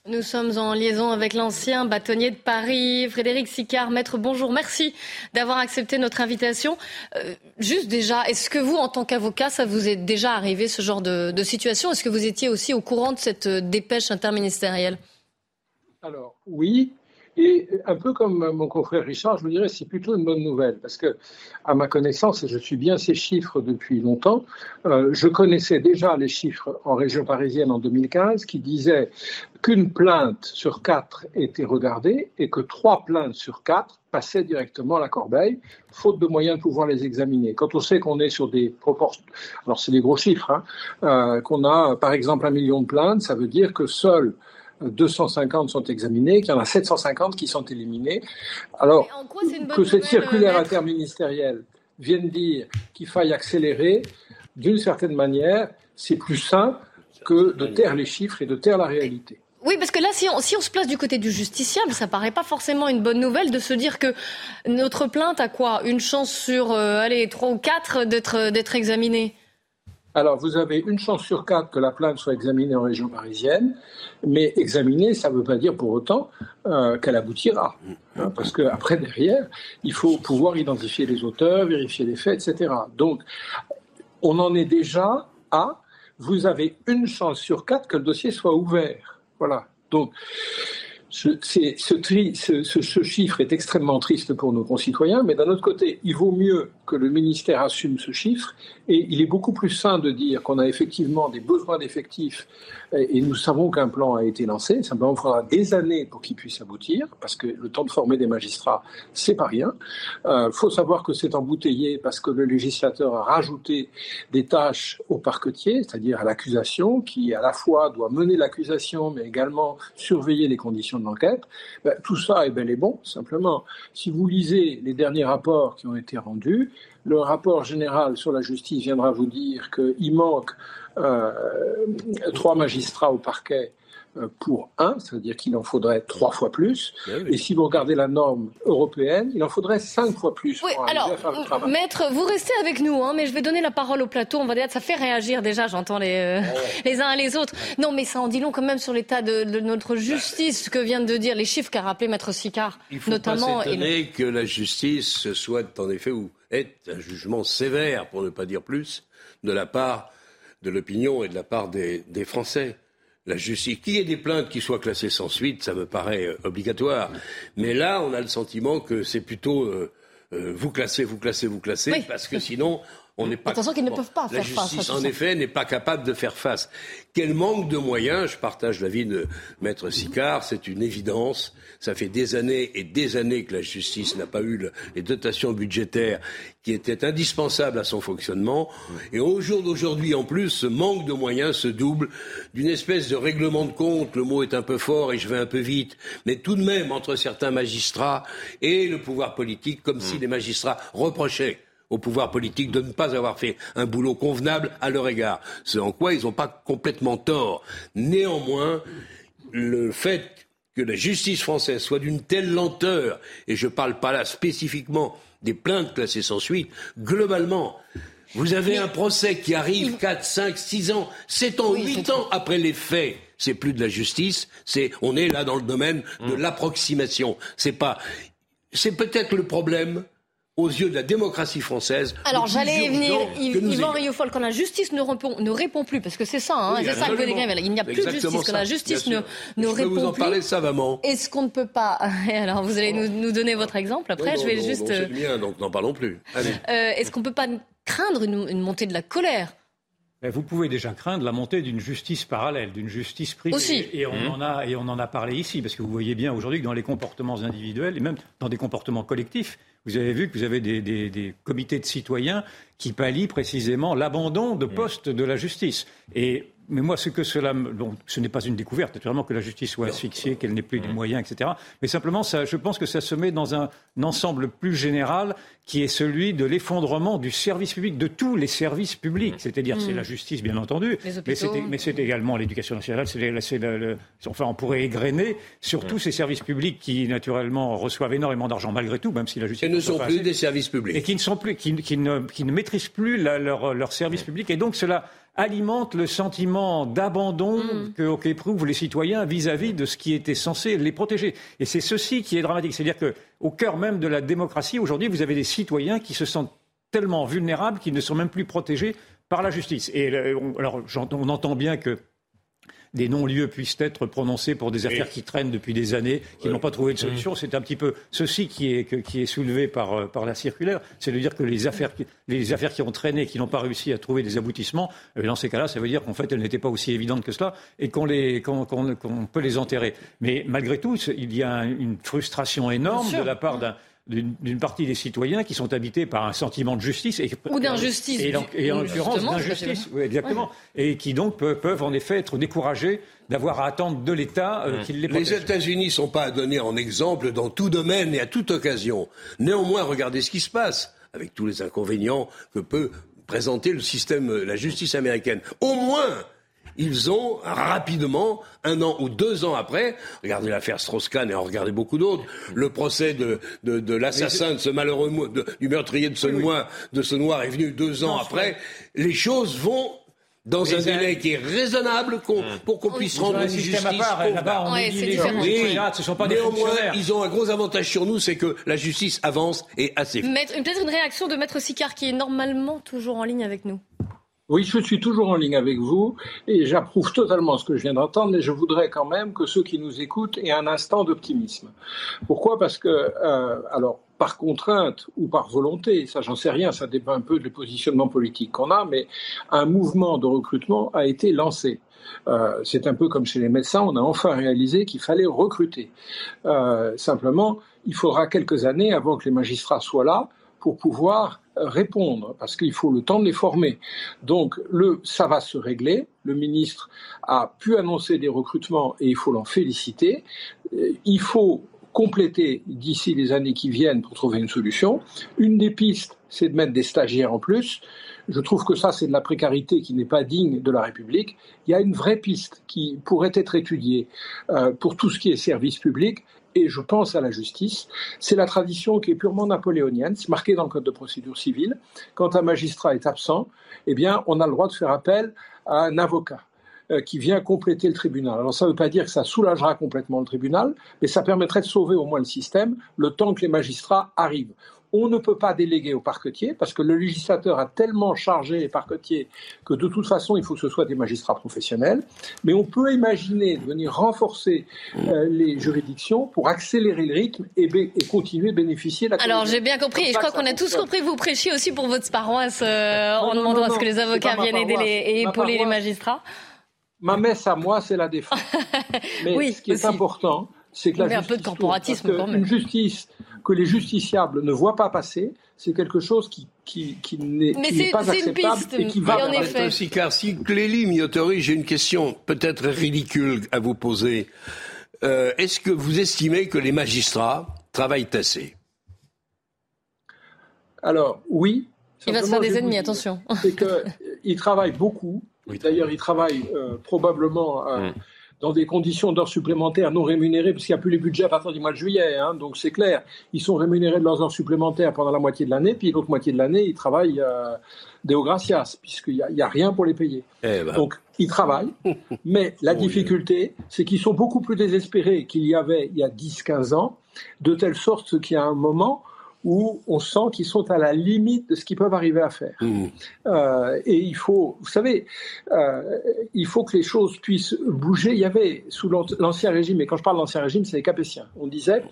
Nous sommes en liaison avec l'ancien bâtonnier de Paris, Frédéric Sicard. Maître, bonjour, merci d'avoir accepté notre invitation. Euh, juste déjà, est-ce que vous, en tant qu'avocat, ça vous est déjà arrivé ce genre de, de situation? Est-ce que vous étiez aussi au courant de cette dépêche interministérielle? Alors, oui, et un peu comme mon confrère Richard, je vous dirais, c'est plutôt une bonne nouvelle, parce que, à ma connaissance, et je suis bien ces chiffres depuis longtemps, euh, je connaissais déjà les chiffres en région parisienne en 2015 qui disaient qu'une plainte sur quatre était regardée et que trois plaintes sur quatre passaient directement à la corbeille, faute de moyens de pouvoir les examiner. Quand on sait qu'on est sur des proportions, alors c'est des gros chiffres, hein, euh, qu'on a par exemple un million de plaintes, ça veut dire que seuls 250 sont examinés, qu'il y en a 750 qui sont éliminés. Alors, que cette circulaire interministérielle vienne dire qu'il faille accélérer, d'une certaine manière, c'est plus sain que de taire les chiffres et de taire la réalité. Oui, parce que là, si on, si on se place du côté du justiciable, ça paraît pas forcément une bonne nouvelle de se dire que notre plainte a quoi? Une chance sur, euh, allez, trois ou quatre d'être, d'être examinée? Alors, vous avez une chance sur quatre que la plainte soit examinée en région parisienne, mais examinée, ça ne veut pas dire pour autant euh, qu'elle aboutira. Hein, parce qu'après, derrière, il faut pouvoir identifier les auteurs, vérifier les faits, etc. Donc, on en est déjà à, vous avez une chance sur quatre que le dossier soit ouvert. Voilà. Donc, ce, chiffre est extrêmement triste pour nos concitoyens, mais d'un autre côté, il vaut mieux que le ministère assume ce chiffre. Et il est beaucoup plus sain de dire qu'on a effectivement des besoins d'effectifs et nous savons qu'un plan a été lancé. Simplement, il faudra des années pour qu'il puisse aboutir parce que le temps de former des magistrats, c'est pas rien. Il euh, faut savoir que c'est embouteillé parce que le législateur a rajouté des tâches au parquetier, c'est-à-dire à, l'accusation, qui à la fois doit mener l'accusation mais également surveiller les conditions de l'enquête. Ben, tout ça est bel et bon. Simplement, si vous lisez les derniers rapports qui ont été rendus, le rapport général sur la justice viendra vous dire qu'il manque euh, trois magistrats au parquet pour un, c'est-à-dire qu'il en faudrait trois fois plus. Ben Et si vous regardez la norme européenne, il en faudrait cinq fois plus oui, pour alors, à faire le travail. Maître, vous restez avec nous, hein, mais je vais donner la parole au plateau. On va dire, ça fait réagir déjà, j'entends les, euh, les uns et les autres. Non, mais ça en dit long quand même sur l'état de, notre justice, ce que vient de dire les chiffres qu'a rappelé Maître Sicard. Il faut notamment, pas s'étonner que la justice soit en effet ou est un jugement sévère, pour ne pas dire plus, de la part de l'opinion et de la part des, Français. La justice. Qu'il y ait des plaintes qui soient classées sans suite, ça me paraît euh, obligatoire. Mais là, on a le sentiment que c'est plutôt euh, euh, vous classez, vous classez, vous classez, Oui. parce que sinon, on n'est pas. Attention qu'ils ne peuvent pas La faire justice, en effet, n'est pas capable de faire face. Quel manque de moyens Je partage l'avis de Maître Sicard, c'est une évidence. Ça fait des années et des années que la justice n'a pas eu le- les dotations budgétaires qui étaient indispensables à son fonctionnement. Et au jour d'aujourd'hui, en plus, ce manque de moyens se double d'une espèce de règlement de compte. Le mot est un peu fort et je vais un peu vite, mais tout de même entre certains magistrats et le pouvoir politique, comme si les magistrats reprochaient au pouvoir politique de ne pas avoir fait un boulot convenable à leur égard. Ce en quoi ils n'ont pas complètement tort. Néanmoins, le fait que la justice française soit d'une telle lenteur, et je ne parle pas là spécifiquement des plaintes classées sans suite, globalement, vous avez un procès qui arrive 4, 5, 6 ans, 7 ans, 8 ans après les faits. C'est plus de la justice, c'est, on est là dans le domaine de l'approximation. C'est pas, c'est peut-être le problème aux yeux de la démocratie française. Alors plus j'allais y venir, Yvan ayons. Rioufol, quand la justice ne répond, ne répond plus, parce que c'est ça, hein, Oui, c'est ça que veut il n'y a plus de justice, quand la justice bien ne, ne Je répond vous en plus. parler savamment. Est-ce qu'on ne peut pas Alors vous allez nous, nous donner votre exemple après, Non, je vais non, juste. non, c'est le mien, donc n'en parlons plus. Euh, Est-ce qu'on ne peut pas craindre une, une montée de la colère Vous pouvez déjà craindre la montée d'une justice parallèle, d'une justice privée. Aussi. Et on, Mmh. en a, et on en a parlé ici, parce que vous voyez bien aujourd'hui que dans les comportements individuels, et même dans des comportements collectifs, vous avez vu que vous avez des, des- des comités de citoyens qui pallient précisément l'abandon Mmh. de postes de la justice. Et mais moi, ce que cela, me- bon, ce n'est pas une découverte, naturellement, que la justice soit asphyxiée, qu'elle n'ait plus les moyens, etc. Mais simplement, ça, je pense que ça se met dans un, un ensemble plus général qui est celui de l'effondrement du service public, de tous les services publics. C'est-à-dire, c'est Mm. la justice, bien entendu, Les mais c'est, hôpitaux. mais c'est également l'éducation nationale. C'est, le- enfin, on pourrait égrener sur tous ces services publics qui, naturellement, reçoivent énormément d'argent malgré tout, même si la justice Et ne sont pas plus assez des services publics. et qui ne sont plus, qui, qui ne, qui ne maîtrisent plus la- leur, leur service public. Et donc cela alimente le sentiment d'abandon que- qu'éprouvent les citoyens vis-à-vis de ce qui était censé les protéger. Et c'est ceci qui est dramatique. C'est-à-dire que au cœur même de la démocratie, aujourd'hui, vous avez des citoyens qui se sentent tellement vulnérables qu'ils ne sont même plus protégés par la justice. Et euh, alors, on entend bien que des non-lieux puissent être prononcés pour des affaires qui traînent depuis des années, qui n'ont pas trouvé de solution. C'est un petit peu ceci qui est, qui est soulevé par, euh, par la circulaire. C'est de dire que les affaires, qui- les affaires qui ont traîné, qui n'ont pas réussi à trouver des aboutissements, euh, dans ces cas-là, ça veut dire qu'en fait, elles n'étaient pas aussi évidentes que cela et qu'on les- qu'on- qu'on- qu'on peut les enterrer. Mais malgré tout, il y a un- une frustration énorme de la part d'un d'une partie des citoyens qui sont habités par un sentiment de justice et, Ou d'injustice, et, en- et en ou l'occurrence d'injustice oui, exactement et qui donc peuvent, peuvent en effet être découragés d'avoir à attendre de l'État euh, qu'il les protège. Les États-Unis ne sont pas à donner en exemple dans tout domaine et à toute occasion. Néanmoins, regardez ce qui se passe avec tous les inconvénients que peut présenter le système, euh, la justice américaine. Au moins, ils ont rapidement, un an ou deux ans après, regardez l'affaire Strauss-Kahn et en regardez beaucoup d'autres, le procès de, de, de l'assassin de ce malheureux, de- du meurtrier de ce, noir, de ce noir est venu deux ans après. Les choses vont dans un délai qui est raisonnable qu'on- pour qu'on puisse rendre un une système justice à part, et là-bas, on Ouais, dit Oui. ce ne sont pas des Néanmoins, ils ont un gros avantage sur nous, c'est que la justice avance et assez vite. Peut-être une réaction de Maître Sicard qui est normalement toujours en ligne avec nous. Oui, je suis toujours en ligne avec vous et j'approuve totalement ce que je viens d'entendre, mais je voudrais quand même que ceux qui nous écoutent aient un instant d'optimisme. Pourquoi? Parce que, euh, alors, par contrainte ou par volonté, ça j'en sais rien, ça dépend un peu du positionnement politique qu'on a, mais un mouvement de recrutement a été lancé. Euh, c'est un peu comme chez les médecins, on a enfin réalisé qu'il fallait recruter. Euh, simplement, il faudra quelques années avant que les magistrats soient là pour pouvoir répondre, parce qu'il faut le temps de les former. Donc, le, ça va se régler. Le ministre a pu annoncer des recrutements et il faut l'en féliciter. Euh, Il faut compléter d'ici les années qui viennent pour trouver une solution. Une des pistes, c'est de mettre des stagiaires en plus. Je trouve que ça, c'est de la précarité qui n'est pas digne de la République. Il y a une vraie piste qui pourrait être étudiée euh, pour tout ce qui est service public, et je pense à la justice. C'est la tradition qui est purement napoléonienne, c'est marqué dans le Code de procédure civile. Quand un magistrat est absent, eh bien, on a le droit de faire appel à un avocat euh, qui vient compléter le tribunal. Alors ça ne veut pas dire que ça soulagera complètement le tribunal, mais ça permettrait de sauver au moins le système le temps que les magistrats arrivent. On ne peut pas déléguer aux parquetiers parce que le législateur a tellement chargé les parquetiers que de toute façon, il faut que ce soit des magistrats professionnels. Mais on peut imaginer de venir renforcer euh, les juridictions pour accélérer le rythme et, et continuer de bénéficier de la Alors j'ai bien compris. Et je crois qu'on a tous compris, vous prêchiez aussi pour votre paroisse euh, en demandant à ce que les avocats viennent aider les, et épauler les magistrats. Ma messe à moi, c'est la défense. Mais oui, ce qui est important, c'est que la Mais un justice peu de corporatisme quand même. Une justice que les justiciables ne voient pas passer, c'est quelque chose qui, qui, qui n'est pas c'est une acceptable piste, et qui va en effet. défaite. Si, car si Clélie Miotori, j'ai une question peut-être ridicule à vous poser. Euh, Est-ce que vous estimez que les magistrats travaillent assez? Alors, oui. Il va se faire des ennemis, dire, attention. C'est qu'ils travaillent beaucoup. D'ailleurs, ils travaillent euh, probablement euh, dans des conditions d'heures supplémentaires non rémunérées, parce qu'il n'y a plus les budgets à partir du mois de juillet. hein, donc, c'est clair. Ils sont rémunérés de leurs heures supplémentaires pendant la moitié de l'année, puis l'autre moitié de l'année, ils travaillent euh, Deo Gracias, puisqu'il n'y a, il y a rien pour les payer. Eh ben. Donc, ils travaillent, mais la difficulté, c'est qu'ils sont beaucoup plus désespérés qu'il y avait il y a 10-15 ans, de telle sorte qu'il y a un moment où on sent qu'ils sont à la limite de ce qu'ils peuvent arriver à faire. Euh, et il faut, vous savez, euh, il faut que les choses puissent bouger. Il y avait sous l'an- l'ancien régime, et quand je parle d'ancien régime, c'est les Capétiens. On disait,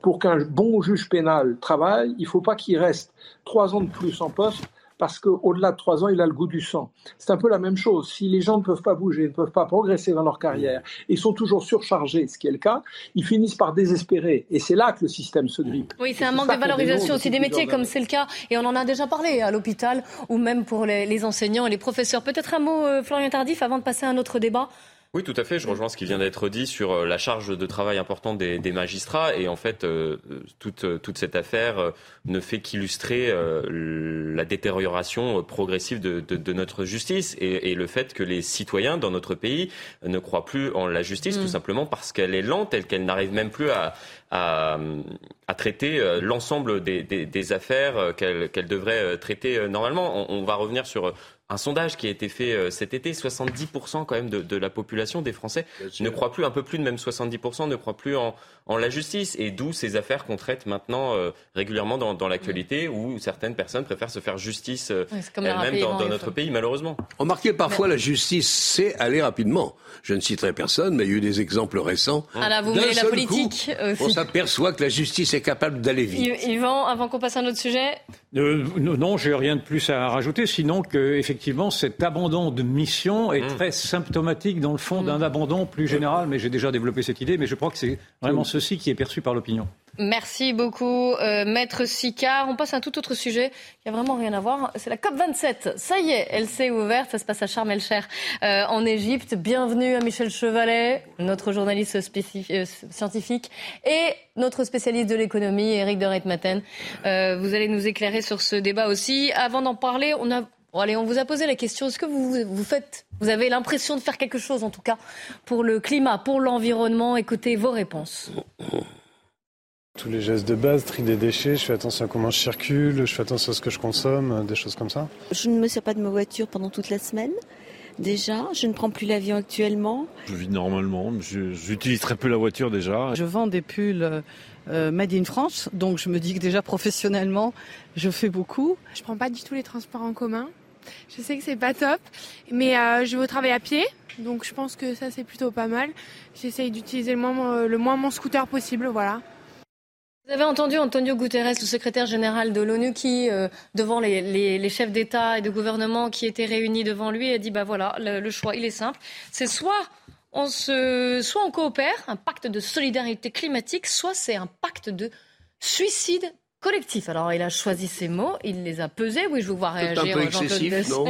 pour qu'un bon juge pénal travaille, il ne faut pas qu'il reste trois ans de plus en poste parce qu'au-delà de trois ans, il a le goût du sang. C'est un peu la même chose. Si les gens ne peuvent pas bouger, ne peuvent pas progresser dans leur carrière, et sont toujours surchargés, ce qui est le cas, ils finissent par désespérer. Et c'est là que le système se grippe. Oui, c'est un manque de valorisation aussi des métiers, comme c'est le cas, et on en a déjà parlé à l'hôpital, ou même pour les, les enseignants et les professeurs. Peut-être un mot, euh, Florian Tardif, avant de passer à un autre débat. Oui, tout à fait. Je rejoins ce qui vient d'être dit sur euh, la charge de travail importante des, des magistrats. Et en fait, euh, toute, euh, toute cette affaire euh, ne fait qu'illustrer euh, la détérioration progressive de, de, de notre justice et, et le fait que les citoyens dans notre pays ne croient plus en la justice, Mm. tout simplement parce qu'elle est lente et qu'elle n'arrive même plus à, à, à traiter l'ensemble des, des, des affaires qu'elle qu'elle devrait traiter normalement. On, on va revenir sur un sondage qui a été fait euh, cet été. 70% quand même de, de la population des Français ne croient plus, un peu plus de même 70% ne croient plus en, en la justice. Et d'où ces affaires qu'on traite maintenant euh, régulièrement dans, dans l'actualité où certaines personnes préfèrent se faire justice euh, Oui, elles-mêmes dans, notre pays, malheureusement. Remarquez, parfois, la justice sait aller rapidement. Je ne citerai personne, mais il y a eu des exemples récents. Ah là, vous D'un voulez la seul politique coup, aussi. On s'aperçoit que la justice est capable d'aller vite. Y- Yvan, avant qu'on passe à un autre sujet, Euh, non, j'ai rien de plus à rajouter, sinon que effectivement cet abandon de mission est Mmh. très symptomatique dans le fond d'un abandon plus général. Mais j'ai déjà développé cette idée, mais je crois que c'est vraiment ceci qui est perçu par l'opinion. Merci beaucoup, euh, Maître Sicard. On passe à un tout autre sujet qui a vraiment rien à voir. C'est la COP27. Ça y est, elle s'est ouverte. Ça se passe à Sharm el-Sheikh, euh, en Égypte. Bienvenue à Michel Chevalet, notre journaliste euh, scientifique, et notre spécialiste de l'économie, Eric de Reitmaten. Vous allez nous éclairer sur ce débat aussi. Avant d'en parler, on a Bon, allez, on vous a posé la question. Est-ce que vous, vous faites, vous avez l'impression de faire quelque chose, en tout cas, pour le climat, pour l'environnement? Écoutez vos réponses. Tous les gestes de base, tri des déchets, je fais attention à comment je circule, je fais attention à ce que je consomme, euh, des choses comme ça. Je ne me sers pas de ma voiture pendant toute la semaine. Déjà, je ne prends plus l'avion actuellement. Je vis normalement, j'utilise très peu la voiture déjà. Je vends des pulls euh, made in France, donc je me dis que déjà professionnellement, je fais beaucoup. Je prends pas du tout les transports en commun. Je sais que c'est pas top, mais euh, je vais au travail à pied, donc je pense que ça c'est plutôt pas mal. J'essaye d'utiliser le moins, euh, mon scooter possible, voilà. Vous avez entendu Antonio Guterres, le secrétaire général de l'ONU, qui, euh, devant les chefs d'État et de gouvernement qui étaient réunis devant lui, a dit bah voilà, le, le choix, il est simple. C'est soit on se, soit on coopère, un pacte de solidarité climatique, soit c'est un pacte de suicide collectif. Alors il a choisi ses mots, il les a pesés. Oui, je vous vois réagir. un peu Jean-Claude excessif, non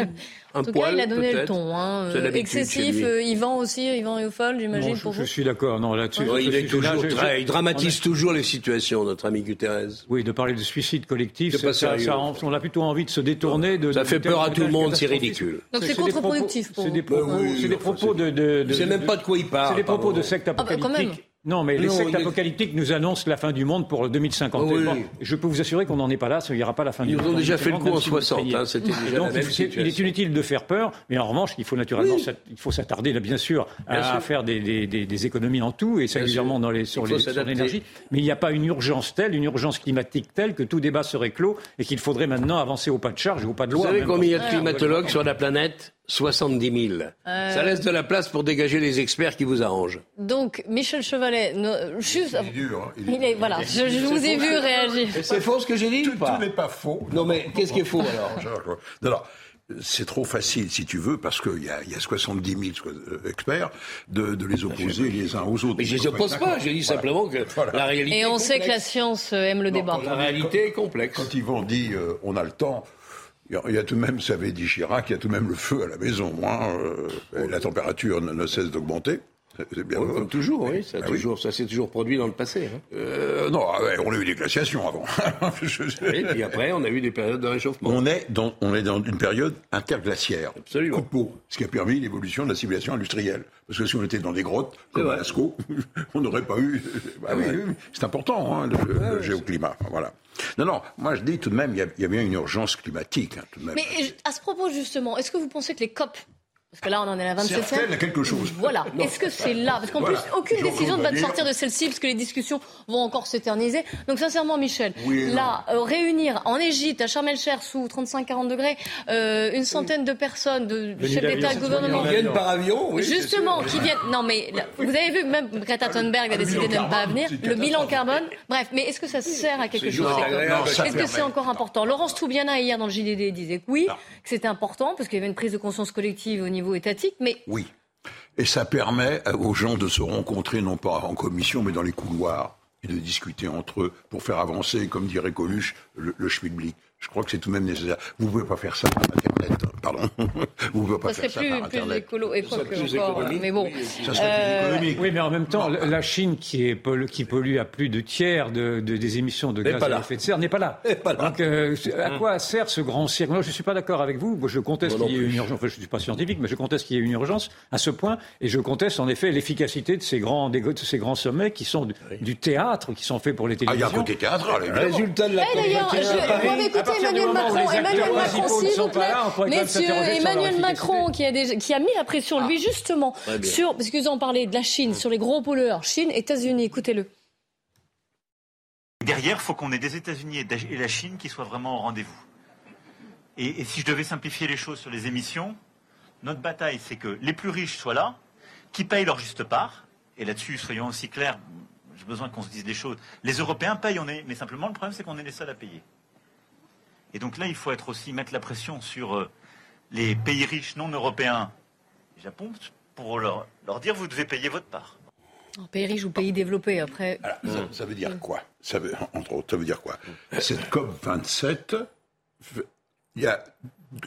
En Un tout cas, il a donné le ton. Hein, C'est euh, excessif. euh, Yvan aussi, Yvan Riofol, j'imagine Non, je, pour je vous. suis d'accord. Non, là-dessus. Ouais, il, ce est sujet-là, toujours je- très- je- il dramatise toujours les situations, notre ami Guterres. Oui, de parler de suicide collectif, C'est pas ça- sérieux. ça- on a plutôt envie de se détourner de. Ça de fait peur à ou tout le monde, c'est ridicule. Donc c'est contre-productif pour C'est des vous. c'est des propos c'est- de, Je sais même pas de quoi il parle, C'est des propos de secte Ah quand même. apocalyptique. Non, mais les sectes apocalyptiques nous annoncent la fin du monde pour 2051. Oui. Bon, je peux vous assurer qu'on n'en est pas là, il n'y aura pas la fin Ils du monde. ont déjà fait le coup en si vous 60, craignez. hein, c'était déjà Et donc, la même il, est inutile de faire peur, mais en revanche, il faut naturellement Oui. s'at- il faut s'attarder, bien sûr, Bien à sûr. faire des, des- des- des économies en tout, et singulièrement dans les, sur l'énergie. Mais il n'y a pas une urgence telle, une urgence climatique telle que tout débat serait clos et qu'il faudrait maintenant avancer au pas de charge et au pas de Vous loi. savez même combien il y a de climatologues sur la planète? 70 000. Euh. Ça laisse de la place pour dégager les experts qui vous arrangent. Donc, Michel Chevalet, no- juste. Il est dur, hein, il est Il est, voilà, je, je vous ai vu réagir. C'est faux ce que j'ai dit Tout, ou pas tout n'est pas faux. Non, mais qu'est-ce qui est faux alors Non, non, c'est trop facile, si tu veux, parce qu'il y a, il y a 70 000 euh, experts, de, de les opposer les uns aux autres. Mais je les Faut être oppose pas, dit Voilà. simplement que Voilà. la réalité Et est on sait que la complexe. science euh, aime le débat. La réalité est complexe. Quand Yvan dit euh, on a le temps, il y a- tout de même, ça avait dit Chirac, il y a tout de même le feu à la maison. hein, euh, la température ne cesse d'augmenter. C'est- bien. Comme toujours, oui, ça, a Ah oui. toujours, ça s'est toujours produit dans le passé. hein. Euh, non, ah on a eu des glaciations avant. Et puis après, on a eu des périodes de réchauffement. On est dans, on est dans une période interglaciaire. Absolument. Coup de peau, ce qui a permis l'évolution de la civilisation industrielle. Parce que si on était dans des grottes, comme à Lascaux, on n'aurait pas eu. Bah oui, oui, oui. c'est important, hein, le, le géoclimat. Voilà. Non, non, moi je dis tout de même, il y a, il y a bien une urgence climatique. hein, tout de même. Mais à ce propos, justement, est-ce que vous pensez que les COP, parce que là on en est à la 27e, Certaines a quelque chose. Voilà, est-ce que c'est là Parce qu'en Voilà. plus, aucune décision ne va sortir de celle-ci, parce que les discussions vont encore s'éterniser. Donc sincèrement, Michel, Oui là, euh, réunir en Égypte, à Sharm el-Sheikh, sous 35-40 degrés, euh, une centaine de personnes, de chefs d'État, de gouvernement, Qui viennent par avion, oui, justement, qui viennent. Non, mais là, vous avez vu, même Greta Thunberg a décidé de ne pas venir. Le bilan carbone. Bref, mais est-ce que ça sert à quelque chose Est-ce que c'est encore important Laurence Toubiana hier dans le JDD disait que oui, que c'était important parce qu'il y avait une prise de conscience collective au niveau Oui. Et ça permet euh, aux gens de se rencontrer, non pas en commission, mais dans les couloirs, et de discuter entre eux pour faire avancer, comme dirait Coluche, le, le. Je crois que c'est tout de même nécessaire. Vous ne pouvez pas faire ça par Internet, pardon. Vous ne pouvez pas ça faire plus, ça par plus Internet. écolo et Ça serait que plus encore. économique. Mais bon. Ça serait Euh, plus économique. Oui, mais en même temps, la Chine qui, est pollu- qui pollue à plus de tiers de, de- des émissions de gaz pas à là. effet de serre n'est pas là. Donc, euh, à quoi sert ce grand cirque? Moi, je ne suis pas d'accord avec vous. Moi, je conteste qu'il y ait plus. une urgence. Enfin, je ne suis pas scientifique, mais je conteste qu'il y ait une urgence à ce point. Et je conteste en effet l'efficacité de ces grands, des- de ces grands sommets qui sont du, du théâtre, qui sont faits pour les Ah, il y a télévisions. un côté théâtral, évidemment. Résultat de la Eh, d'ailleurs, COP21 je- à Paris. Emmanuel Macron. Emmanuel Macron, s'il sont vous pas plaît. Messieurs, Emmanuel. Macron qui a, déjà- qui a mis la pression, lui, justement, Très bien. sur, parce que vous en parlez de la Chine, sur les gros pollueurs. Chine, États-Unis, écoutez-le. Derrière, il faut qu'on ait des États-Unis et la Chine qui soient vraiment au rendez-vous. Et, et si je devais simplifier les choses sur les émissions, notre bataille, c'est que les plus riches soient là, qui payent leur juste part. Et là-dessus, soyons aussi clairs, j'ai besoin qu'on se dise des choses. Les Européens payent, on est, mais simplement le problème, c'est qu'on est les seuls à payer. Et donc là, il faut être aussi mettre la pression sur euh, les pays riches non européens, Japon, pour leur, leur dire vous devez payer votre part. En pays riche ou pays développé, après. Alors, ça, ça veut dire quoi? Ça veut, Entre autres, ça veut dire quoi? Cette COP 27, il y a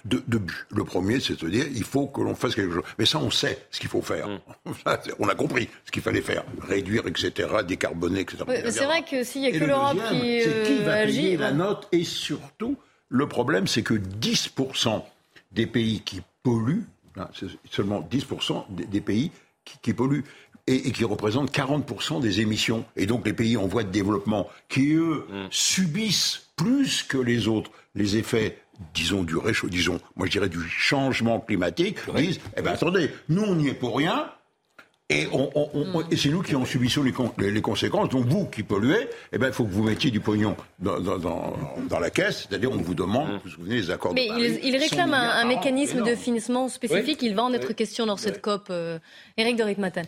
deux, deux buts. Le premier, c'est de dire il faut que l'on fasse quelque chose. Mais ça, on sait ce qu'il faut faire. C'est- on a compris ce qu'il fallait faire. Réduire, etc., décarboner, etc. Oui, mais c'est vrai que s'il n'y a Et que le l'Europe deuxième, qui, c'est qui euh, va agit. payer la bon. note Et surtout, le problème, c'est que 10% des pays qui polluent, hein, c'est seulement 10% des, des pays qui, qui polluent, et, et qui représentent 40% des émissions. Et donc les pays en voie de développement, qui eux subissent plus que les autres les effets, disons, du réchauffement, disons, moi je dirais du changement climatique, disent, eh ben attendez, nous on n'y est pour rien, et, on- on- on- et c'est nous qui en subissons les, con- les- les conséquences. Donc vous qui polluez, eh ben, il faut que vous mettiez du pognon dans, dans- dans- dans la caisse. C'est-à-dire, on vous demande, vous vous souvenez des accords Mais de Paris, il, il 100 réclame un, mécanisme de financement spécifique. Il va en être question dans cette COP. euh, Éric de Ritmaten.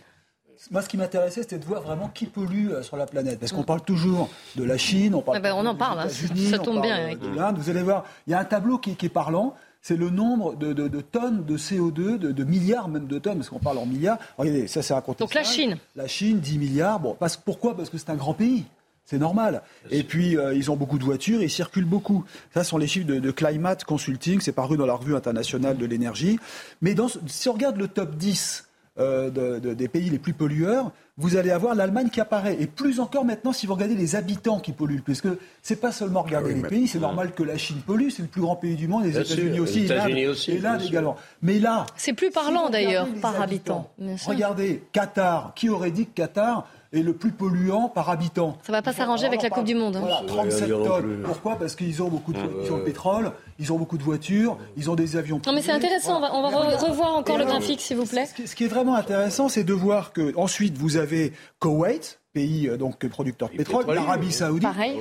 Moi, ce qui m'intéressait, c'était de voir vraiment qui pollue euh, sur la planète. Parce qu'on parle toujours de la Chine, on parle Ah ben, on en parle, hein. Ça tombe parle bien, de l'Inde. Vous allez voir, il y a un tableau qui, qui est parlant. C'est le nombre de, de- de tonnes de CO2, de, de milliards même de tonnes, parce qu'on parle en milliards. Regardez, ça c'est raconté. Donc la Chine. La Chine, 10 milliards. Bon, parce, pourquoi? Parce que c'est un grand pays. C'est normal. Et puis, euh, ils ont beaucoup de voitures, ils circulent beaucoup. Ça sont les chiffres de, de Climate Consulting, c'est paru dans la revue internationale de l'énergie. Mais dans, si on regarde le top 10 euh, de- de- des pays les plus pollueurs, vous allez avoir l'Allemagne qui apparaît. Et plus encore maintenant, si vous regardez les habitants qui polluent le plus. Parce que c'est pas seulement regarder Ah oui, les pays, c'est normal que la Chine pollue, c'est le plus grand pays du monde, les États-Unis aussi, et l'Inde- aussi, et l'Inde bien sûr. également. Mais là, C'est plus parlant d'ailleurs par habitants, habitant. Regardez, Qatar, qui aurait dit que Qatar est le plus polluant par habitant. Ça va pas s'arranger avec la Coupe du Monde. hein. Voilà, 37 tonnes. Pourquoi? Parce qu'ils ont beaucoup de, ils ont le pétrole, ils ont beaucoup de voitures, ils ont des avions. Non mais c'est intéressant, on va, on va re- revoir encore Et le graphique s'il vous plaît. Ce qui, ce qui est vraiment intéressant, c'est de voir que ensuite vous avez Koweït, pays euh, donc producteur de pétrole, l'Arabie. Saoudite, Pareil.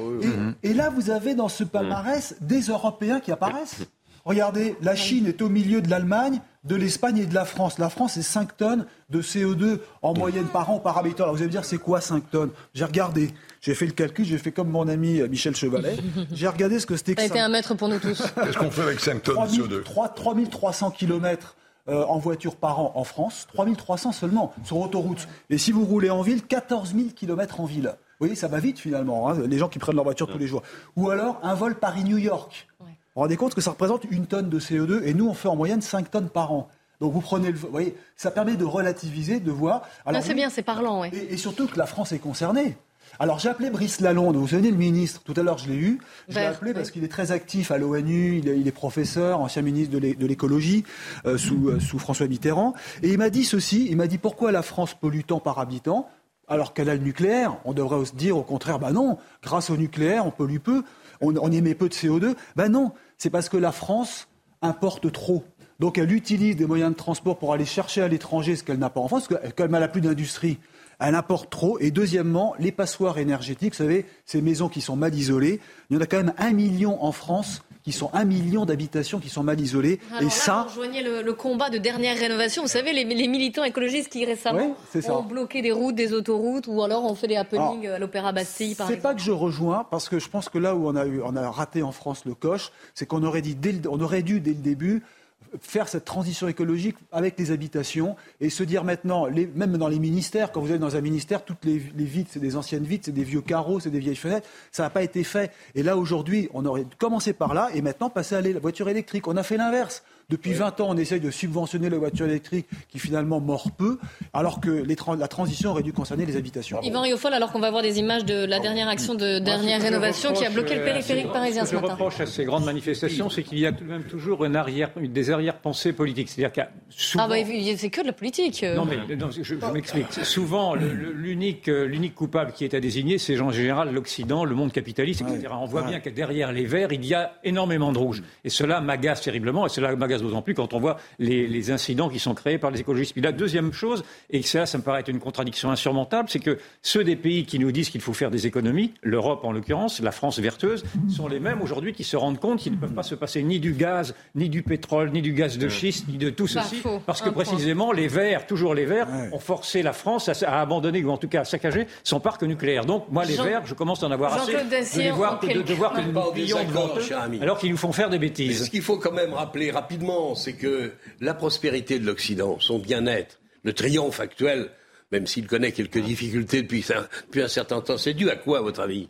et, et là vous avez dans ce palmarès des Européens qui apparaissent. Regardez, la Chine est au milieu de l'Allemagne, de l'Espagne et de la France. La France, c'est 5 tonnes de CO2 en moyenne par an par habitant. Alors vous allez me dire, c'est quoi 5 tonnes? J'ai regardé, j'ai fait le calcul, j'ai fait comme mon ami Michel Chevalet. J'ai regardé ce que c'était que Ça a été un maître pour nous tous. Qu'est-ce qu'on fait avec 5 tonnes de 3000 CO2 3 3300 km euh, en voiture par an en France, 3300 seulement sur autoroute. Et si vous roulez en ville, 14 000 km en ville. Vous voyez, ça va vite finalement, hein, les gens qui prennent leur voiture tous les jours. Ou alors un vol Paris-New York. Vous vous rendez compte que ça représente une tonne de CO2 et nous on fait en moyenne 5 tonnes par an. Donc vous prenez le, vous voyez, ça permet de relativiser, de voir. Ah, c'est oui, bien, c'est parlant, ouais. et, et surtout que la France est concernée. Alors j'ai appelé Brice Lalonde, vous vous souvenez le ministre, tout à l'heure je l'ai eu, je l'ai appelé parce oui. qu'il est très actif à l'ONU, il, est- il est professeur, ancien ministre de l'écologie euh, sous, euh, sous François Mitterrand, et il m'a dit ceci, il m'a dit pourquoi la France pollue tant par habitant alors qu'elle a le nucléaire? On devrait se dire au contraire, bah non, grâce au nucléaire on pollue peu, on, émet peu de CO2, bah non, c'est parce que la France importe trop. Donc elle utilise des moyens de transport pour aller chercher à l'étranger ce qu'elle n'a pas en France, parce elle n'a plus d'industrie, elle importe trop. Et deuxièmement, les passoires énergétiques, vous savez, ces maisons qui sont mal isolées, il y en a quand même un million en France qui sont un million d'habitations qui sont mal isolées. Alors et là, ça, vous rejoignez le, le combat de dernière rénovation. Vous savez, les, les militants écologistes qui récemment c'est ont bloqué des routes, des autoroutes, ou alors ont fait des happenings à l'Opéra Bastille, par C'est exemple. pas que je rejoins, parce que je pense que là où on a, eu, on a raté en France le coche, c'est qu'on aurait, dit dès le- on aurait dû, dès le début, faire cette transition écologique avec les habitations et se dire maintenant, même dans les ministères, quand vous êtes dans un ministère, toutes les, les vitres, c'est des anciennes vitres, c'est des vieux carreaux, c'est des vieilles fenêtres, ça n'a pas été fait. Et là, aujourd'hui, on aurait commencé par là et maintenant passer à la voiture électrique. On a fait l'inverse. Depuis 20 ans, on essaye de subventionner la voiture électrique qui finalement mord peu, alors que les la transition aurait dû concerner les habitations. Yvan Riofol, alors qu'on va voir des images de la dernière action de dernière Ce rénovation qui a bloqué le euh, périphérique ce- parisien ce Ce que je matin. reproche à ces grandes manifestations, c'est qu'il y a tout de même toujours une arrière, une- des arrière-pensées politiques. C'est-à-dire qu'il souvent... Ah bah, c'est que de la politique. euh. Non, mais non, je, je m'explique. Souvent, l'unique euh, l'unique coupable qui est à désigner, c'est en général l'Occident, le monde capitaliste, etc. On voit bien que derrière les verts, il y a énormément de rouge. Et cela m'agace terriblement, et cela m'agace d'autant plus quand on voit les, les incidents qui sont créés par les écologistes. Puis la deuxième chose, et ça, ça me paraît être une contradiction insurmontable, c'est que ceux des pays qui nous disent qu'il faut faire des économies, l'Europe en l'occurrence, la France vertueuse, sont les mêmes aujourd'hui qui se rendent compte qu'ils ne peuvent pas se passer ni du gaz, ni du pétrole, ni du gaz de schiste, ni de tout Bah, ceci, faux. parce que point. précisément les Verts, toujours les Verts, ont forcé la France à, à abandonner ou en tout cas à saccager son parc nucléaire. Donc moi, les Jean- Verts, je commence à en avoir assez Jean-Claude de voir, de, de voir que Pas nous devant eux, alors qu'ils nous font faire des Mais bêtises. ce qu'il faut quand même rappeler rapidement, c'est que la prospérité de l'Occident, son bien-être, le triomphe actuel, même s'il connaît quelques difficultés depuis, un- certain temps, c'est dû à quoi, à votre avis?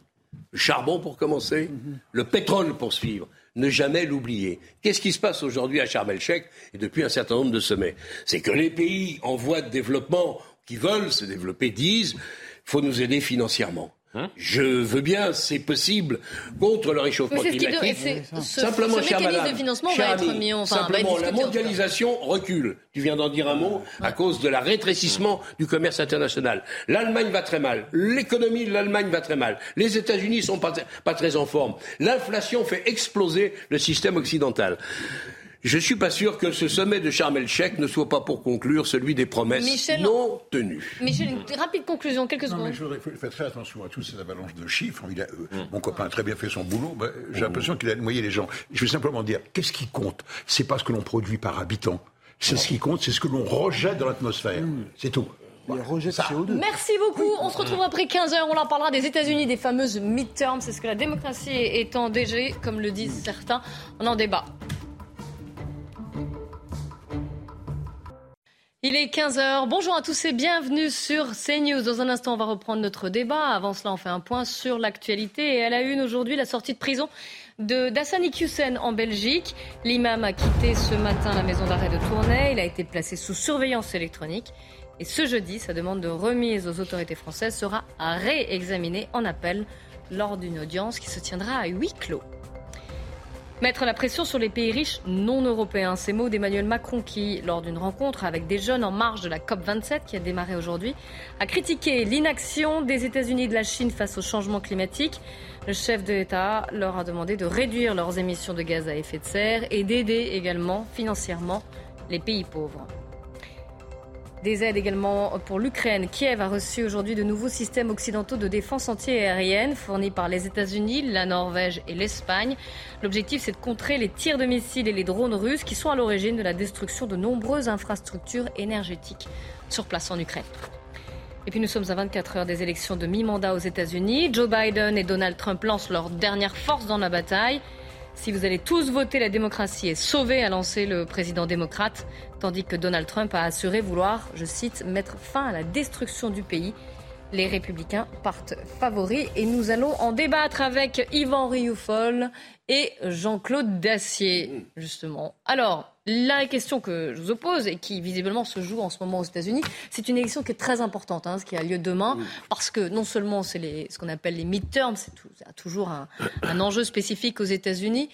Le charbon pour commencer, le pétrole pour suivre? Ne jamais l'oublier. Qu'est-ce qui se passe aujourd'hui à Sharm el-Sheikh et depuis un certain nombre de sommets? C'est que les pays en voie de développement qui veulent se développer disent faut nous aider financièrement. Je veux bien, c'est possible, contre le réchauffement Mais c'est ce qui doit- climatique. et c'est- ce- simplement, ce chère madame, de financement chère va être mis va être simplement, la mondialisation recule. Tu viens d'en dire un mot à cause de la rétrécissement du commerce international. L'Allemagne va très mal. L'économie de l'Allemagne va très mal. Les États-Unis sont pas, pas très en forme. L'inflation fait exploser le système occidental. Je suis pas sûr que ce sommet de Sharm el-Sheikh ne soit pas pour conclure celui des promesses Michel- non tenues. Michel, une rapide conclusion, quelques Non, mais secondes. je voudrais faire très attention à toutes ces avalanches de chiffres. Il a, euh, Mon copain a très bien fait son boulot. Ben, J'ai l'impression qu'il a noyé les gens. Je vais simplement dire, qu'est-ce qui compte? C'est pas ce que l'on produit par habitant. C'est ce qui compte, c'est ce que l'on rejette dans l'atmosphère. C'est tout. Les rejets de CO2. Merci beaucoup. On se retrouve après 15h. On en parlera des États-Unis, des fameuses midterms. C'est ce que la démocratie est en DG, comme le disent certains. On en débat. Il est 15h. Bonjour à tous et bienvenue sur CNews. Dans un instant, on va reprendre notre débat. Avant cela, on fait un point sur l'actualité. Et à la une aujourd'hui, la sortie de prison de d'Hassani Hussein en Belgique. L'imam a quitté ce matin la maison d'arrêt de Tournai. Il a été placé sous surveillance électronique. Et ce jeudi, sa demande de remise aux autorités françaises sera réexaminée en appel lors d'une audience qui se tiendra à huis clos. Mettre la pression sur les pays riches non européens. Ces mots d'Emmanuel Macron qui, lors d'une rencontre avec des jeunes en marge de la COP27 qui a démarré aujourd'hui, a critiqué l'inaction des États-Unis et de la Chine face au changement climatique. Le chef de l'État leur a demandé de réduire leurs émissions de gaz à effet de serre et d'aider également financièrement les pays pauvres. Des aides également pour l'Ukraine. Kiev a reçu aujourd'hui de nouveaux systèmes occidentaux de défense antiaérienne fournis par les États-Unis, la Norvège et l'Espagne. L'objectif, c'est de contrer les tirs de missiles et les drones russes qui sont à l'origine de la destruction de nombreuses infrastructures énergétiques sur place en Ukraine. Et puis nous sommes à 24 heures des élections de mi-mandat aux États-Unis. Joe Biden et Donald Trump lancent leur dernière force dans la bataille. Si vous allez tous voter, la démocratie est sauvée, a lancé le président démocrate, tandis que Donald Trump a assuré vouloir, je cite, mettre fin à la destruction du pays. Les républicains partent favoris et nous allons en débattre avec Yvan Rioufol et Jean-Claude Dacier, justement. Alors, la question que je vous oppose et qui visiblement se joue en ce moment aux États-Unis, c'est une élection qui est très importante, hein, ce qui a lieu demain, parce que non seulement c'est ce qu'on appelle les midterms, c'est toujours un, un enjeu spécifique aux États-Unis,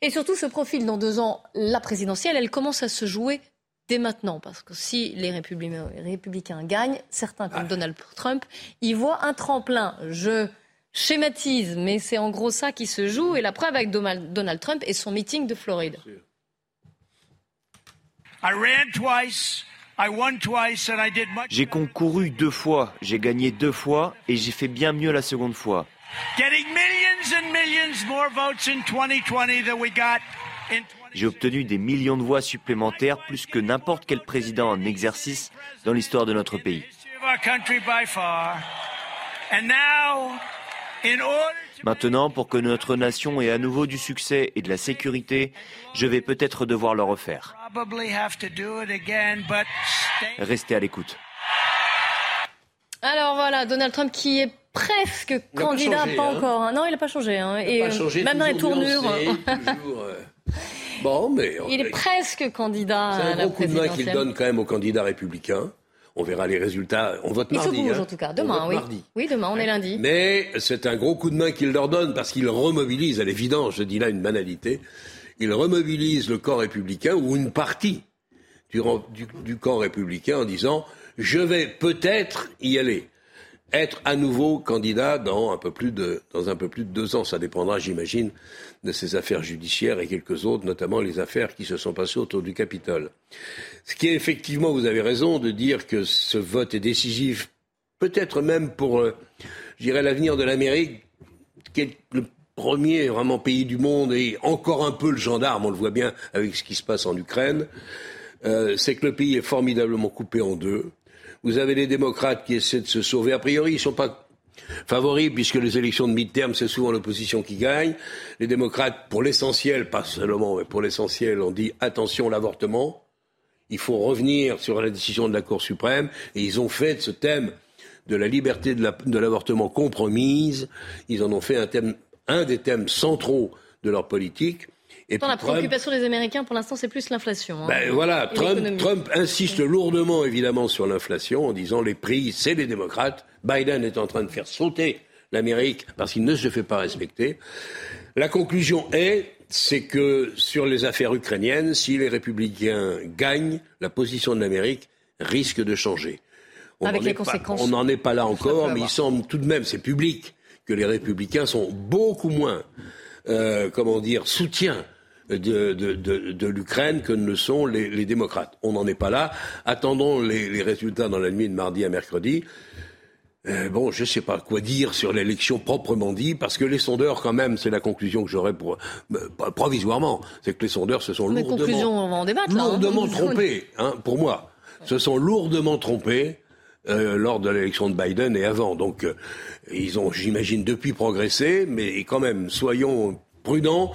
et surtout ce profil dans deux ans, la présidentielle, elle commence à se jouer dès maintenant, parce que si les républicains, les républicains gagnent, certains comme Donald Trump, y voient un tremplin. Je schématise, mais c'est en gros ça qui se joue, et la preuve avec Donald Trump et son meeting de Floride. J'ai concouru deux fois, j'ai gagné deux fois et j'ai fait bien mieux la seconde fois. J'ai obtenu des millions de voix supplémentaires, plus que n'importe quel président en exercice dans l'histoire de notre pays. Maintenant, pour que notre nation ait à nouveau du succès et de la sécurité, je vais peut-être devoir le refaire. Restez à l'écoute. Alors voilà, Donald Trump qui est presque candidat, pas, hein. encore. hein. Non, il n'a pas changé. hein. Il Et a pas euh, changé, même dans les tournures. nuancé, toujours, euh, Bon, mais Il est presque candidat c'est à un la gros coup de main qu'il donne quand même aux candidats républicains. On verra les résultats. On vote Il se mardi. bouge hein. en tout cas. Demain, oui. mardi. Oui, demain, on est lundi. Mais c'est un gros coup de main qu'il leur donne parce qu'il remobilise, à l'évidence, je dis là une banalité, il remobilise le corps républicain ou une partie du, ren- du- du corps républicain en disant je vais peut-être y aller. Être à nouveau candidat dans un peu plus de, deux ans. Ça dépendra, j'imagine, de ses affaires judiciaires et quelques autres, notamment les affaires qui se sont passées autour du Capitole. Ce qui est effectivement, vous avez raison de dire que ce vote est décisif, peut-être même pour, euh, l'avenir de l'Amérique, qui est le premier vraiment pays du monde et encore un peu le gendarme, on le voit bien avec ce qui se passe en Ukraine, euh, c'est que le pays est formidablement coupé en deux. Vous avez les démocrates qui essaient de se sauver. A priori, ils ne sont pas favoris puisque les élections de mi-terme, c'est souvent l'opposition qui gagne. Les démocrates, pour l'essentiel, pas seulement, mais pour l'essentiel, ont dit attention l'avortement. Il faut revenir sur la décision de la Cour suprême. Et ils ont fait de ce thème de la liberté de la- de l'avortement compromise, ils en ont fait un, thème, un des thèmes centraux de leur politique. Et la Trump- préoccupation des Américains, pour l'instant, c'est plus l'inflation. hein. ben voilà, Trump, insiste lourdement évidemment sur l'inflation en disant les prix, c'est les démocrates. Biden est en train de faire sauter l'Amérique parce qu'il ne se fait pas respecter. La conclusion est, c'est que sur les affaires ukrainiennes, si les républicains gagnent, la position de l'Amérique risque de changer. Avec n'en les pas- conséquences. on n'en est pas là encore, mais il semble tout de même, c'est public, que les républicains sont beaucoup moins, euh, comment dire, soutiens de, de, de, de l'Ukraine que ne le sont les, les démocrates. On n'en est pas là. Attendons les, les résultats dans la nuit de mardi à mercredi. Euh, bon, je ne sais pas quoi dire sur l'élection proprement dit, parce que les sondeurs, quand même, c'est la conclusion que j'aurais pour euh, provisoirement, c'est que les sondeurs se sont Mais lourdement conclusion, on va en débattre. là, hein. lourdement trompés, hein, pour moi. Se sont lourdement trompés euh, lors de l'élection de Biden et avant. Donc, euh, ils ont, j'imagine, depuis progressé, mais quand même, soyons prudents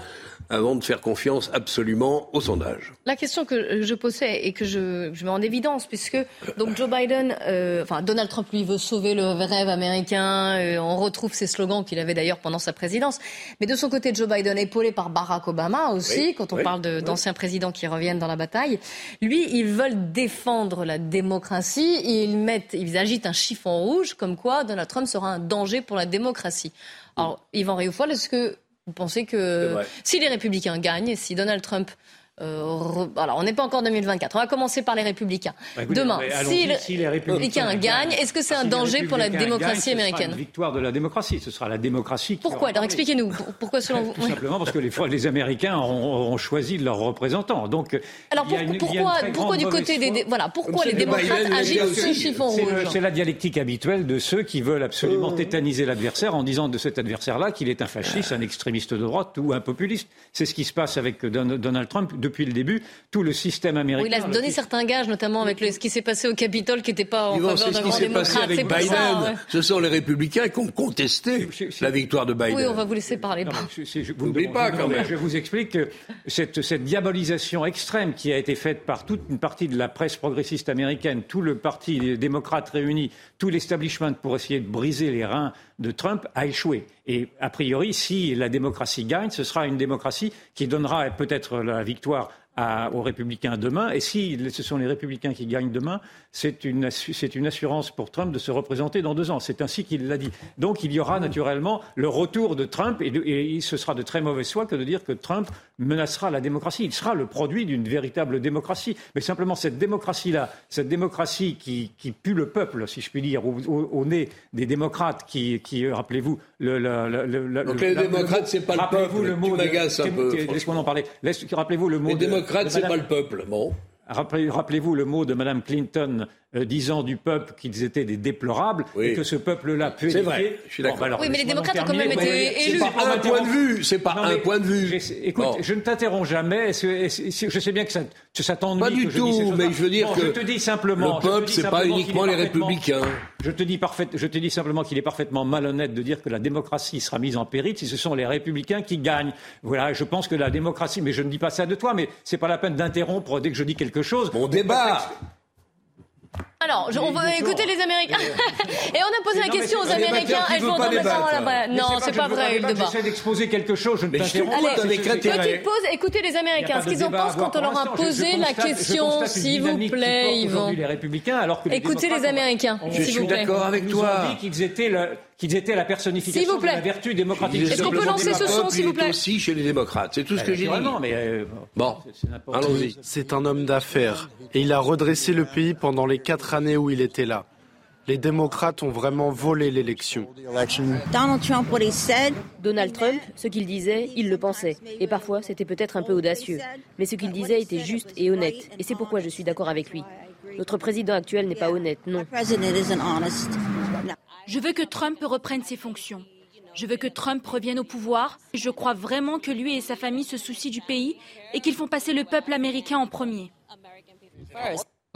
avant de faire confiance absolument aux sondages. La question que je posais et que je, je mets en évidence, puisque donc Joe Biden, euh, enfin Donald Trump lui veut sauver le rêve américain, euh, on retrouve ses slogans qu'il avait d'ailleurs pendant sa présidence. Mais de son côté, Joe Biden, épaulé par Barack Obama aussi, Oui, quand on oui, parle oui. d'anciens présidents qui reviennent dans la bataille, lui, ils veulent défendre la démocratie et ils mettent, ils agitent un chiffon rouge comme quoi Donald Trump sera un danger pour la démocratie. Alors, Yvan Rioufol, est-ce que Vous pensez que si les républicains gagnent, si Donald Trump euh, alors, on n'est pas encore en 2024. On va commencer par les Républicains. Bah, Demain, si, si les Républicains gagnent, est-ce que c'est un danger pour la démocratie gagnent, américaine ce sera une victoire de la démocratie. Ce sera la démocratie. Qui Pourquoi Alors, expliquez-nous. Pourquoi, selon vous Tout simplement parce que les, les Américains auront, choisi leurs représentants. Donc, alors pour, une, pourquoi, pourquoi du côté des, voilà, pourquoi les démocrates agissent sous chiffon rouge C'est la dialectique habituelle de ceux qui veulent absolument tétaniser l'adversaire en disant de cet adversaire-là qu'il est un fasciste, un extrémiste de droite ou un populiste. C'est ce qui se passe avec Donald Trump depuis le début tout le système américain. Oui, il a donné certains gages, notamment avec le, ce qui s'est passé au Capitole, qui n'était pas en faveur d'un grand démocrate. Avec Biden. Ça, ouais. Ce sont les républicains qui ont contesté la victoire de Biden. Oui, on va vous laisser parler. N'oubliez pas quand même. Je vous explique que cette, cette diabolisation extrême qui a été faite par toute une partie de la presse progressiste américaine, tout le parti des démocrates réunis, tout l'establishment pour essayer de briser les reins de Trump a échoué. Et a priori, si la démocratie gagne, ce sera une démocratie qui donnera peut-être la victoire aux républicains demain. Et si ce sont les républicains qui gagnent demain, c'est une, une, assurance pour Trump de se représenter dans deux ans. C'est ainsi qu'il l'a dit. Donc il y aura naturellement le retour de Trump et, et, ce sera de très mauvaise foi que de dire que Trump menacera la démocratie. Il sera le produit d'une véritable démocratie. Mais simplement cette démocratie-là, cette démocratie qui, qui, pue le peuple, si je puis dire, au, au, nez des démocrates qui, qui rappelez-vous, le, le, le, Donc les démocrates, c'est pas le peuple. Le mot un peu. Laisse-moi en parler. Rappelez-vous le mot. Les démocrates, c'est pas le peuple. Bon. Rappelez-vous le mot de Mme Clinton euh, disant du peuple qu'ils étaient des déplorables et que ce peuple-là peut C'est vrai, je suis d'accord. oui, mais les démocrates ont quand même été élus. C'est pas un point de vue, c'est pas un point de vue. Écoute, je ne t'interromps jamais. Je sais bien que ça, que ça t'ennuie. Pas du tout, mais je veux dire que je te dis simplement, le peuple, c'est pas uniquement les républicains. Je te dis parfait, je te dis simplement qu'il est parfaitement malhonnête de dire que la démocratie sera mise en péril si ce sont les républicains qui gagnent. Voilà, je pense que la démocratie, mais je ne dis pas ça de toi, mais c'est pas la peine d'interrompre dès que je dis quelque chose. Mon débat. Alors, on va écouter les Américains. Et on a posé la question aux Américains. Elles vont Non, c'est pas vrai, le débat. J'essaie d'exposer quelque chose, je ne t'interromps pas. Petite pause, écoutez les Américains, ce qu'ils en pensent quand on leur a posé la question, s'il vous plaît, Yvan. les républicains, alors que Écoutez les Américains, Je suis d'accord avec toi. qu'ils étaient qu'ils étaient la personnification de la vertu démocratique. Est-ce qu'on peut lancer ce son, s'il vous plaît aussi chez les démocrates. C'est tout ce que j'ai dit. mais euh, bon, allons-y. C'est un homme d'affaires et il a redressé le pays pendant les quatre années où il était là. Les démocrates ont vraiment volé l'élection. Donald Trump, ce qu'il disait, il le pensait. Et parfois, c'était peut-être un peu audacieux. Mais ce qu'il disait était juste et honnête. Et c'est pourquoi je suis d'accord avec lui. Notre président actuel n'est pas honnête, non. Je veux que Trump reprenne ses fonctions. Je veux que Trump revienne au pouvoir. Je crois vraiment que lui et sa famille se soucient du pays et qu'ils font passer le peuple américain en premier.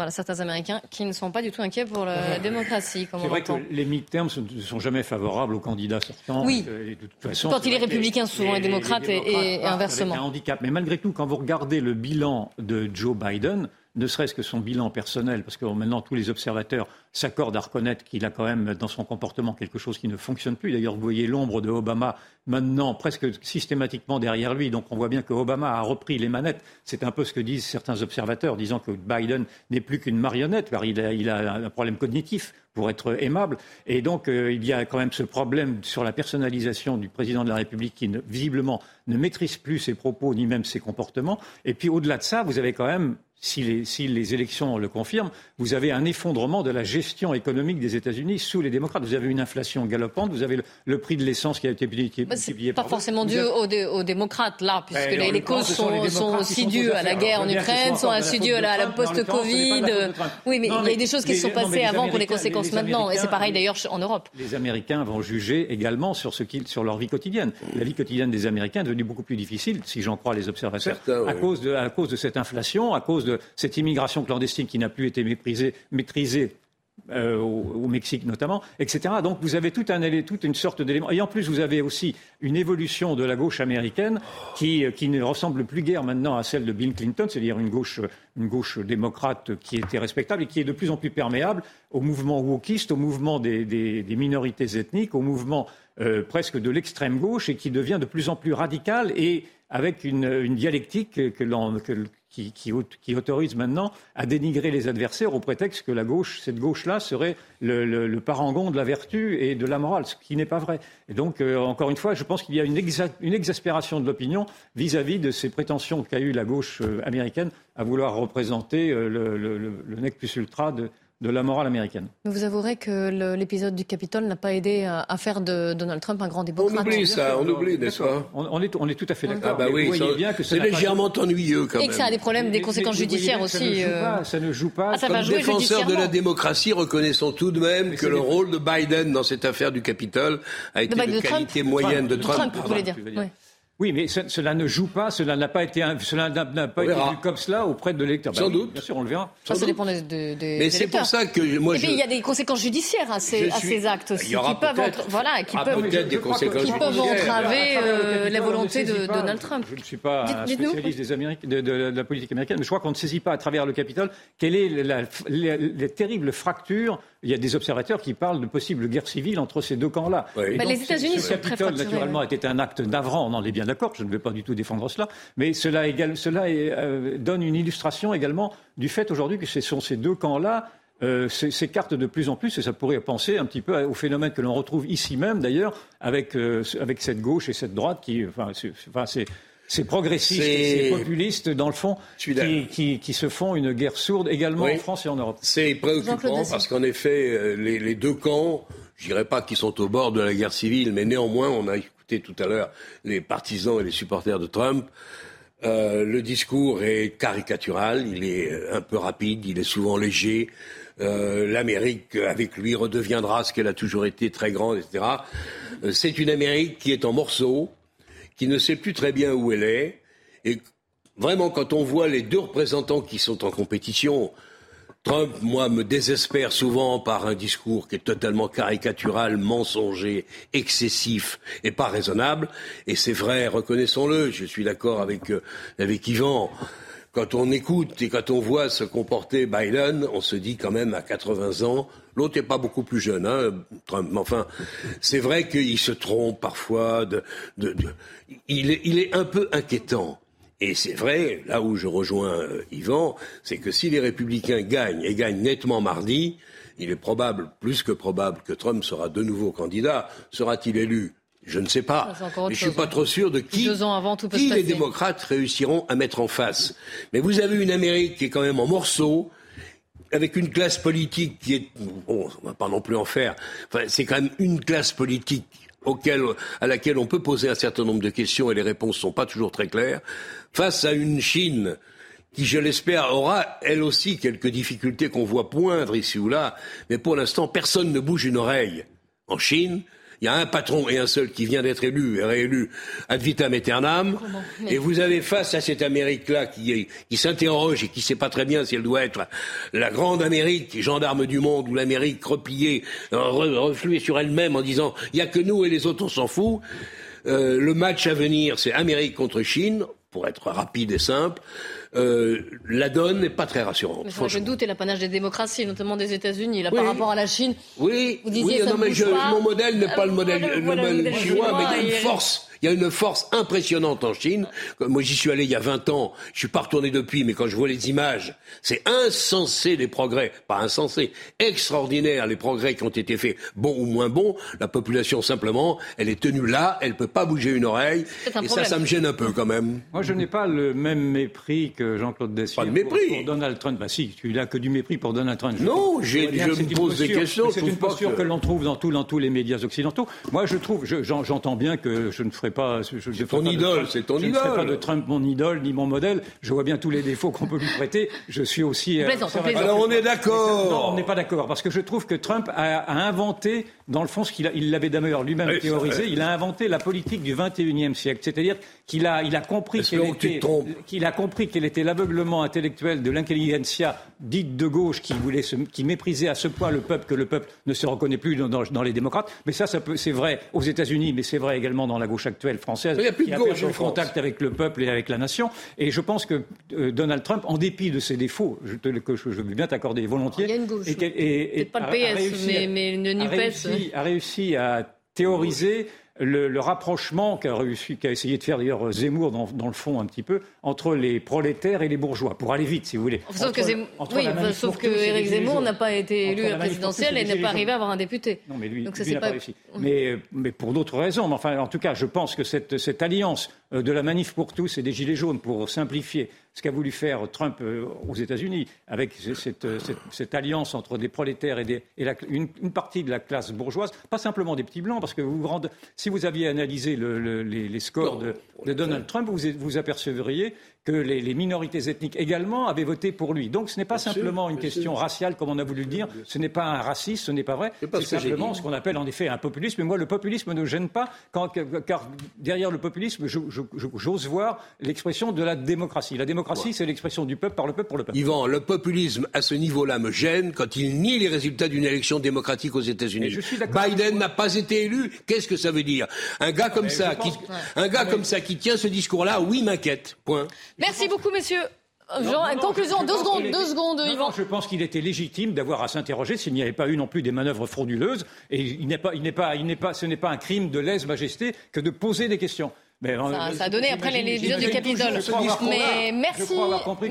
Voilà, certains Américains qui ne sont pas du tout inquiets pour la démocratie. C'est vrai que les midterms ne sont jamais favorables aux candidats sortants. Oui. Euh, de toute façon, quand il est républicain, souvent les, démocrates, et, inversement. Avec un handicap. Mais malgré tout, quand vous regardez le bilan de Joe Biden, ne serait-ce que son bilan personnel, parce que maintenant tous les observateurs s'accordent à reconnaître qu'il a quand même dans son comportement quelque chose qui ne fonctionne plus. D'ailleurs, vous voyez l'ombre de Obama maintenant presque systématiquement derrière lui. Donc on voit bien que Obama a repris les manettes. C'est un peu ce que disent certains observateurs, disant que Biden n'est plus qu'une marionnette, car il a, un problème cognitif pour être aimable. Et donc euh, il y a quand même ce problème sur la personnalisation du président de la République qui visiblement ne maîtrise plus ses propos ni même ses comportements. Et puis au-delà de ça, vous avez quand même si les, si les, élections le confirment, vous avez un effondrement de la gestion économique des États-Unis sous les démocrates. Vous avez une inflation galopante, vous avez le, prix de l'essence qui a été multiplié bah, par Pas forcément dû aux, démocrates, là, puisque les, causes sont, sont, aussi dues à la guerre en Ukraine, sont aussi dues à la, post-Covid. Oui, mais il y a des choses qui se sont passées avant pour les conséquences maintenant. Et c'est pareil d'ailleurs en Europe. Les Américains vont juger également sur, ce sur leur vie quotidienne. La vie quotidienne des Américains est devenue beaucoup plus difficile, si j'en crois les observateurs, à, cause de, à cause de cette inflation, à cause de cette immigration clandestine qui n'a plus été maîtrisée euh, au, Mexique notamment, etc. Donc vous avez toute une sorte d'élément. Et en plus, vous avez aussi une évolution de la gauche américaine qui, qui ne ressemble plus guère maintenant à celle de Bill Clinton, c'est-à-dire une gauche, démocrate qui était respectable et qui est de plus en plus perméable au mouvement wokiste, au mouvement des, minorités ethniques, au mouvement euh, presque de l'extrême gauche et qui devient de plus en plus radical et avec une, une dialectique que, que qui, qui, autorise maintenant à dénigrer les adversaires au prétexte que la gauche, cette gauche-là, serait le, parangon de la vertu et de la morale, ce qui n'est pas vrai. Et donc, euh, encore une fois, je pense qu'il y a une, une, exaspération de l'opinion vis-à-vis de ces prétentions qu'a eues la gauche euh, américaine à vouloir représenter euh, le, le, nec plus ultra de, de la morale américaine. vous avouerez que l'épisode du Capitole n'a pas aidé à, faire de Donald Trump un grand démocrate. On oublie ça, on oublie, n'est-ce pas? On, est, on est tout à fait d'accord. Ah bah oui, c'est légèrement ennuyeux quand même. Et que ça a des problèmes, des conséquences judiciaires aussi. Ça ne joue pas. Ça ne joue pas. Comme défenseur de la démocratie, reconnaissons tout de même que le rôle de Biden dans cette affaire du Capitole a été de, qualité moyenne de Trump. Oui, mais cela ne joue pas, cela n'a pas été, cela n'a pas été vu comme cela auprès de l'électeur. Sans bah doute. Bien sûr, on le verra. Ça, ça dépend des, des Mais c'est pour ça que moi. Et puis il y a des conséquences judiciaires à ces, à ces actes aussi, qui peuvent, entre... voilà, qui ah, peuvent, des conséquences qui peuvent entraver euh, la volonté de Donald Trump. Je ne suis pas un spécialiste des Amériques, de, de, la politique américaine, mais je crois qu'on ne saisit pas à travers le Capitole quelle est la, terribles fractures il y a des observateurs qui parlent de possible guerre civile entre ces deux camps-là. Bah, les États-Unis sont très fracturés. naturellement, était un acte navrant, on en est bien d'accord, je ne vais pas du tout défendre cela, mais cela, cela euh, donne une illustration également du fait aujourd'hui que ce sont ces deux camps-là euh, s'écartent de plus en plus, et ça pourrait penser un petit peu au phénomène que l'on retrouve ici même, d'ailleurs, avec, euh, avec cette gauche et cette droite qui, enfin, c'est ces progressistes et ces populistes, dans le fond, qui, qui, se font une guerre sourde également en France et en Europe. C'est préoccupant parce qu'en effet, euh, les, les, deux camps, je dirais pas qu'ils sont au bord de la guerre civile, mais néanmoins, on a écouté tout à l'heure les partisans et les supporters de Trump. Euh, le discours est caricatural, il est un peu rapide, il est souvent léger. Euh, L'Amérique, avec lui, redeviendra ce qu'elle a toujours été, très grande, etc. Euh, c'est une Amérique qui est en morceaux, qui ne sait plus très bien où elle est. Et vraiment, quand on voit les deux représentants qui sont en compétition, Trump, moi, me désespère souvent par un discours qui est totalement caricatural, mensonger, excessif et pas raisonnable. Et c'est vrai, reconnaissons-le, je suis d'accord avec, euh, avec Yvan. Quand on écoute et quand on voit se comporter Biden, on se dit quand même à 80 ans, L'autre n'est pas beaucoup plus jeune, hein, Trump. Mais enfin, c'est vrai qu'il se trompe parfois. De, de, de... Il, est, il, est, un peu inquiétant. Et c'est vrai, là où je rejoins euh, Yvan, c'est que si les républicains gagnent et gagnent nettement mardi, il est probable, plus que probable, que Trump sera de nouveau candidat. Sera-t-il élu? Je ne sais pas. Mais je ne suis pas trop sûr de qui, qui les démocrates réussiront à mettre en face. Mais vous avez une Amérique qui est quand même en morceaux, avec une classe politique qui est, bon, on va pas non plus en faire, enfin, c'est quand même une classe politique auquel, à laquelle on peut poser un certain nombre de questions et les réponses sont pas toujours très claires, face à une Chine qui, je l'espère, aura elle aussi quelques difficultés qu'on voit poindre ici ou là, mais pour l'instant, personne ne bouge une oreille. En Chine, il y a un patron et un seul qui vient d'être élu et réélu ad vitam aeternam. Et vous avez face à cette Amérique-là qui, qui s'interroge et qui ne sait pas très bien si elle doit être la grande Amérique, gendarme du monde, ou l'Amérique repliée, refluée sur elle-même en disant il n'y a que nous et les autres on s'en fout. Euh, le match à venir, c'est Amérique contre Chine, pour être rapide et simple. Euh, la donne n'est pas très rassurante. Mais je doute et l'apanage des démocraties, notamment des États-Unis, là par rapport à la Chine. Oui, vous disiez, oui, non, mais mon modèle n'est pas le modèle, chinois, mais il y a une force il y a une force impressionnante en Chine. Moi, j'y suis allé il y a 20 ans. Je suis pas retourné depuis, mais quand je vois les images, c'est insensé les progrès. Pas insensé, extraordinaire les progrès qui ont été faits, bons ou moins bons. La population, simplement, elle est tenue là, elle peut pas bouger une oreille. Et ça, ça me gêne un peu quand même. Moi, je n'ai pas le même mépris que Jean-Claude Dessier. Pas de mépris. Pour, Donald Trump. Bah si, tu n'as que du mépris pour Donald Trump. non, je me pose des questions. C'est une posture que, l'on trouve dans, dans tous les médias occidentaux. Moi, je trouve, j'entends bien que je ne ferai pas. C'est ton idole, c'est ton idole. Je ne ferai pas de Trump mon idole ni mon modèle. Je vois bien tous les défauts qu'on peut lui prêter. Je suis aussi. Euh, Alors on est d'accord. Non, on n'est pas d'accord parce que je trouve que Trump a, inventé, dans le fond, ce qu'il il l'avait d'ailleurs lui-même théorisé. Il a inventé la politique du 21e siècle, c'est-à-dire qu'il a, il a compris qu'elle était, qu'il a compris quel était l'aveuglement intellectuel de l'intelligentsia dite de gauche qui voulait qui méprisait à ce point le peuple que le peuple ne se reconnaît plus dans, dans les démocrates. Mais ça, ça c'est vrai aux États-Unis, mais c'est vrai également dans la gauche actuelle française. Il y a plus de gauche en contact avec le peuple et avec la nation. Et je pense que euh, Donald Trump, en dépit de ses défauts, je, te, que je, veux bien t'accorder volontiers, il y a une gauche. Et, et, pas le PS, mais, mais une NUPES. A réussi, a réussi à théoriser le, le rapprochement qu'a essayé de faire d'ailleurs Zemmour dans, dans, le fond un petit peu entre les prolétaires et les bourgeois, pour aller vite, si vous voulez. Sauf entre, que, Zemmour, oui, sauf que Éric Zemmour n'a pas été élu à la présidentielle et n'est pas arrivé à avoir un député. Non, mais lui, Donc, ça, lui pas... pas réussi. Mais, mais pour d'autres raisons. Mais enfin, en tout cas, je pense que cette, cette alliance de la manif pour tous et des gilets jaunes, pour simplifier, ce qu'a voulu faire Trump euh, aux États-Unis, avec cette, cette, cette, alliance entre des prolétaires et, des, et la, une, une, partie de la classe bourgeoise, pas simplement des petits blancs, parce que vous vous rendez, si vous aviez analysé le, le, les, les, scores de, de, Donald Trump, vous vous apercevriez que les, les, minorités ethniques également avaient voté pour lui. Donc ce n'est pas bien simplement sûr, une question sûr. raciale, comme on a voulu le dire, ce n'est pas un racisme, ce n'est pas vrai, c'est simplement ce qu'on appelle en effet un populisme. Et moi, le populisme ne gêne pas, quand, car derrière le populisme, j'ose voir l'expression de la démocratie. La démocratie, ouais. c'est l'expression du peuple par le peuple pour le peuple. Yvan, le populisme à ce niveau-là me gêne quand il nie les résultats d'une élection démocratique aux États-Unis. Biden n'a pas été élu. Qu'est-ce que ça veut dire? Un gars comme ça, qui, que... un gars comme ça qui tient ce discours-là, oui, m'inquiète. Point. Merci beaucoup, messieurs. Jean, non, non, conclusion, deux secondes, deux secondes, Yvan. je pense qu'il était légitime d'avoir à s'interroger s'il n'y avait pas eu non plus des manœuvres frauduleuses. Et il n'est pas, il n'est pas, il n'est pas, ce n'est pas un crime de lèse-majesté que de poser des questions. Mais, ça, ça, a donné après l'épisode du Capitole. Mais merci,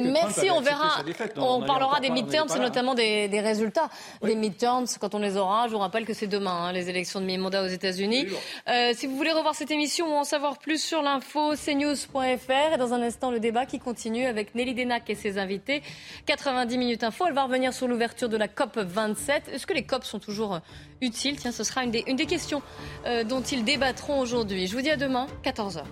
merci, on verra, défaite, on, on parlera des midterms, notamment des, des résultats oui. des midterms quand on les aura. Je vous rappelle que c'est demain, hein, les élections de mi-mandat aux États-Unis. Euh, si vous voulez revoir cette émission ou en savoir plus sur l'info, cnews.fr. Et dans un instant, le débat qui continue avec Nelly Denac et ses invités. 90 minutes info. Elle va revenir sur l'ouverture de la COP 27. Est-ce que les COP sont toujours utiles Tiens, ce sera une des, une des questions euh, dont ils débattront aujourd'hui. Je vous dis à demain, 14h.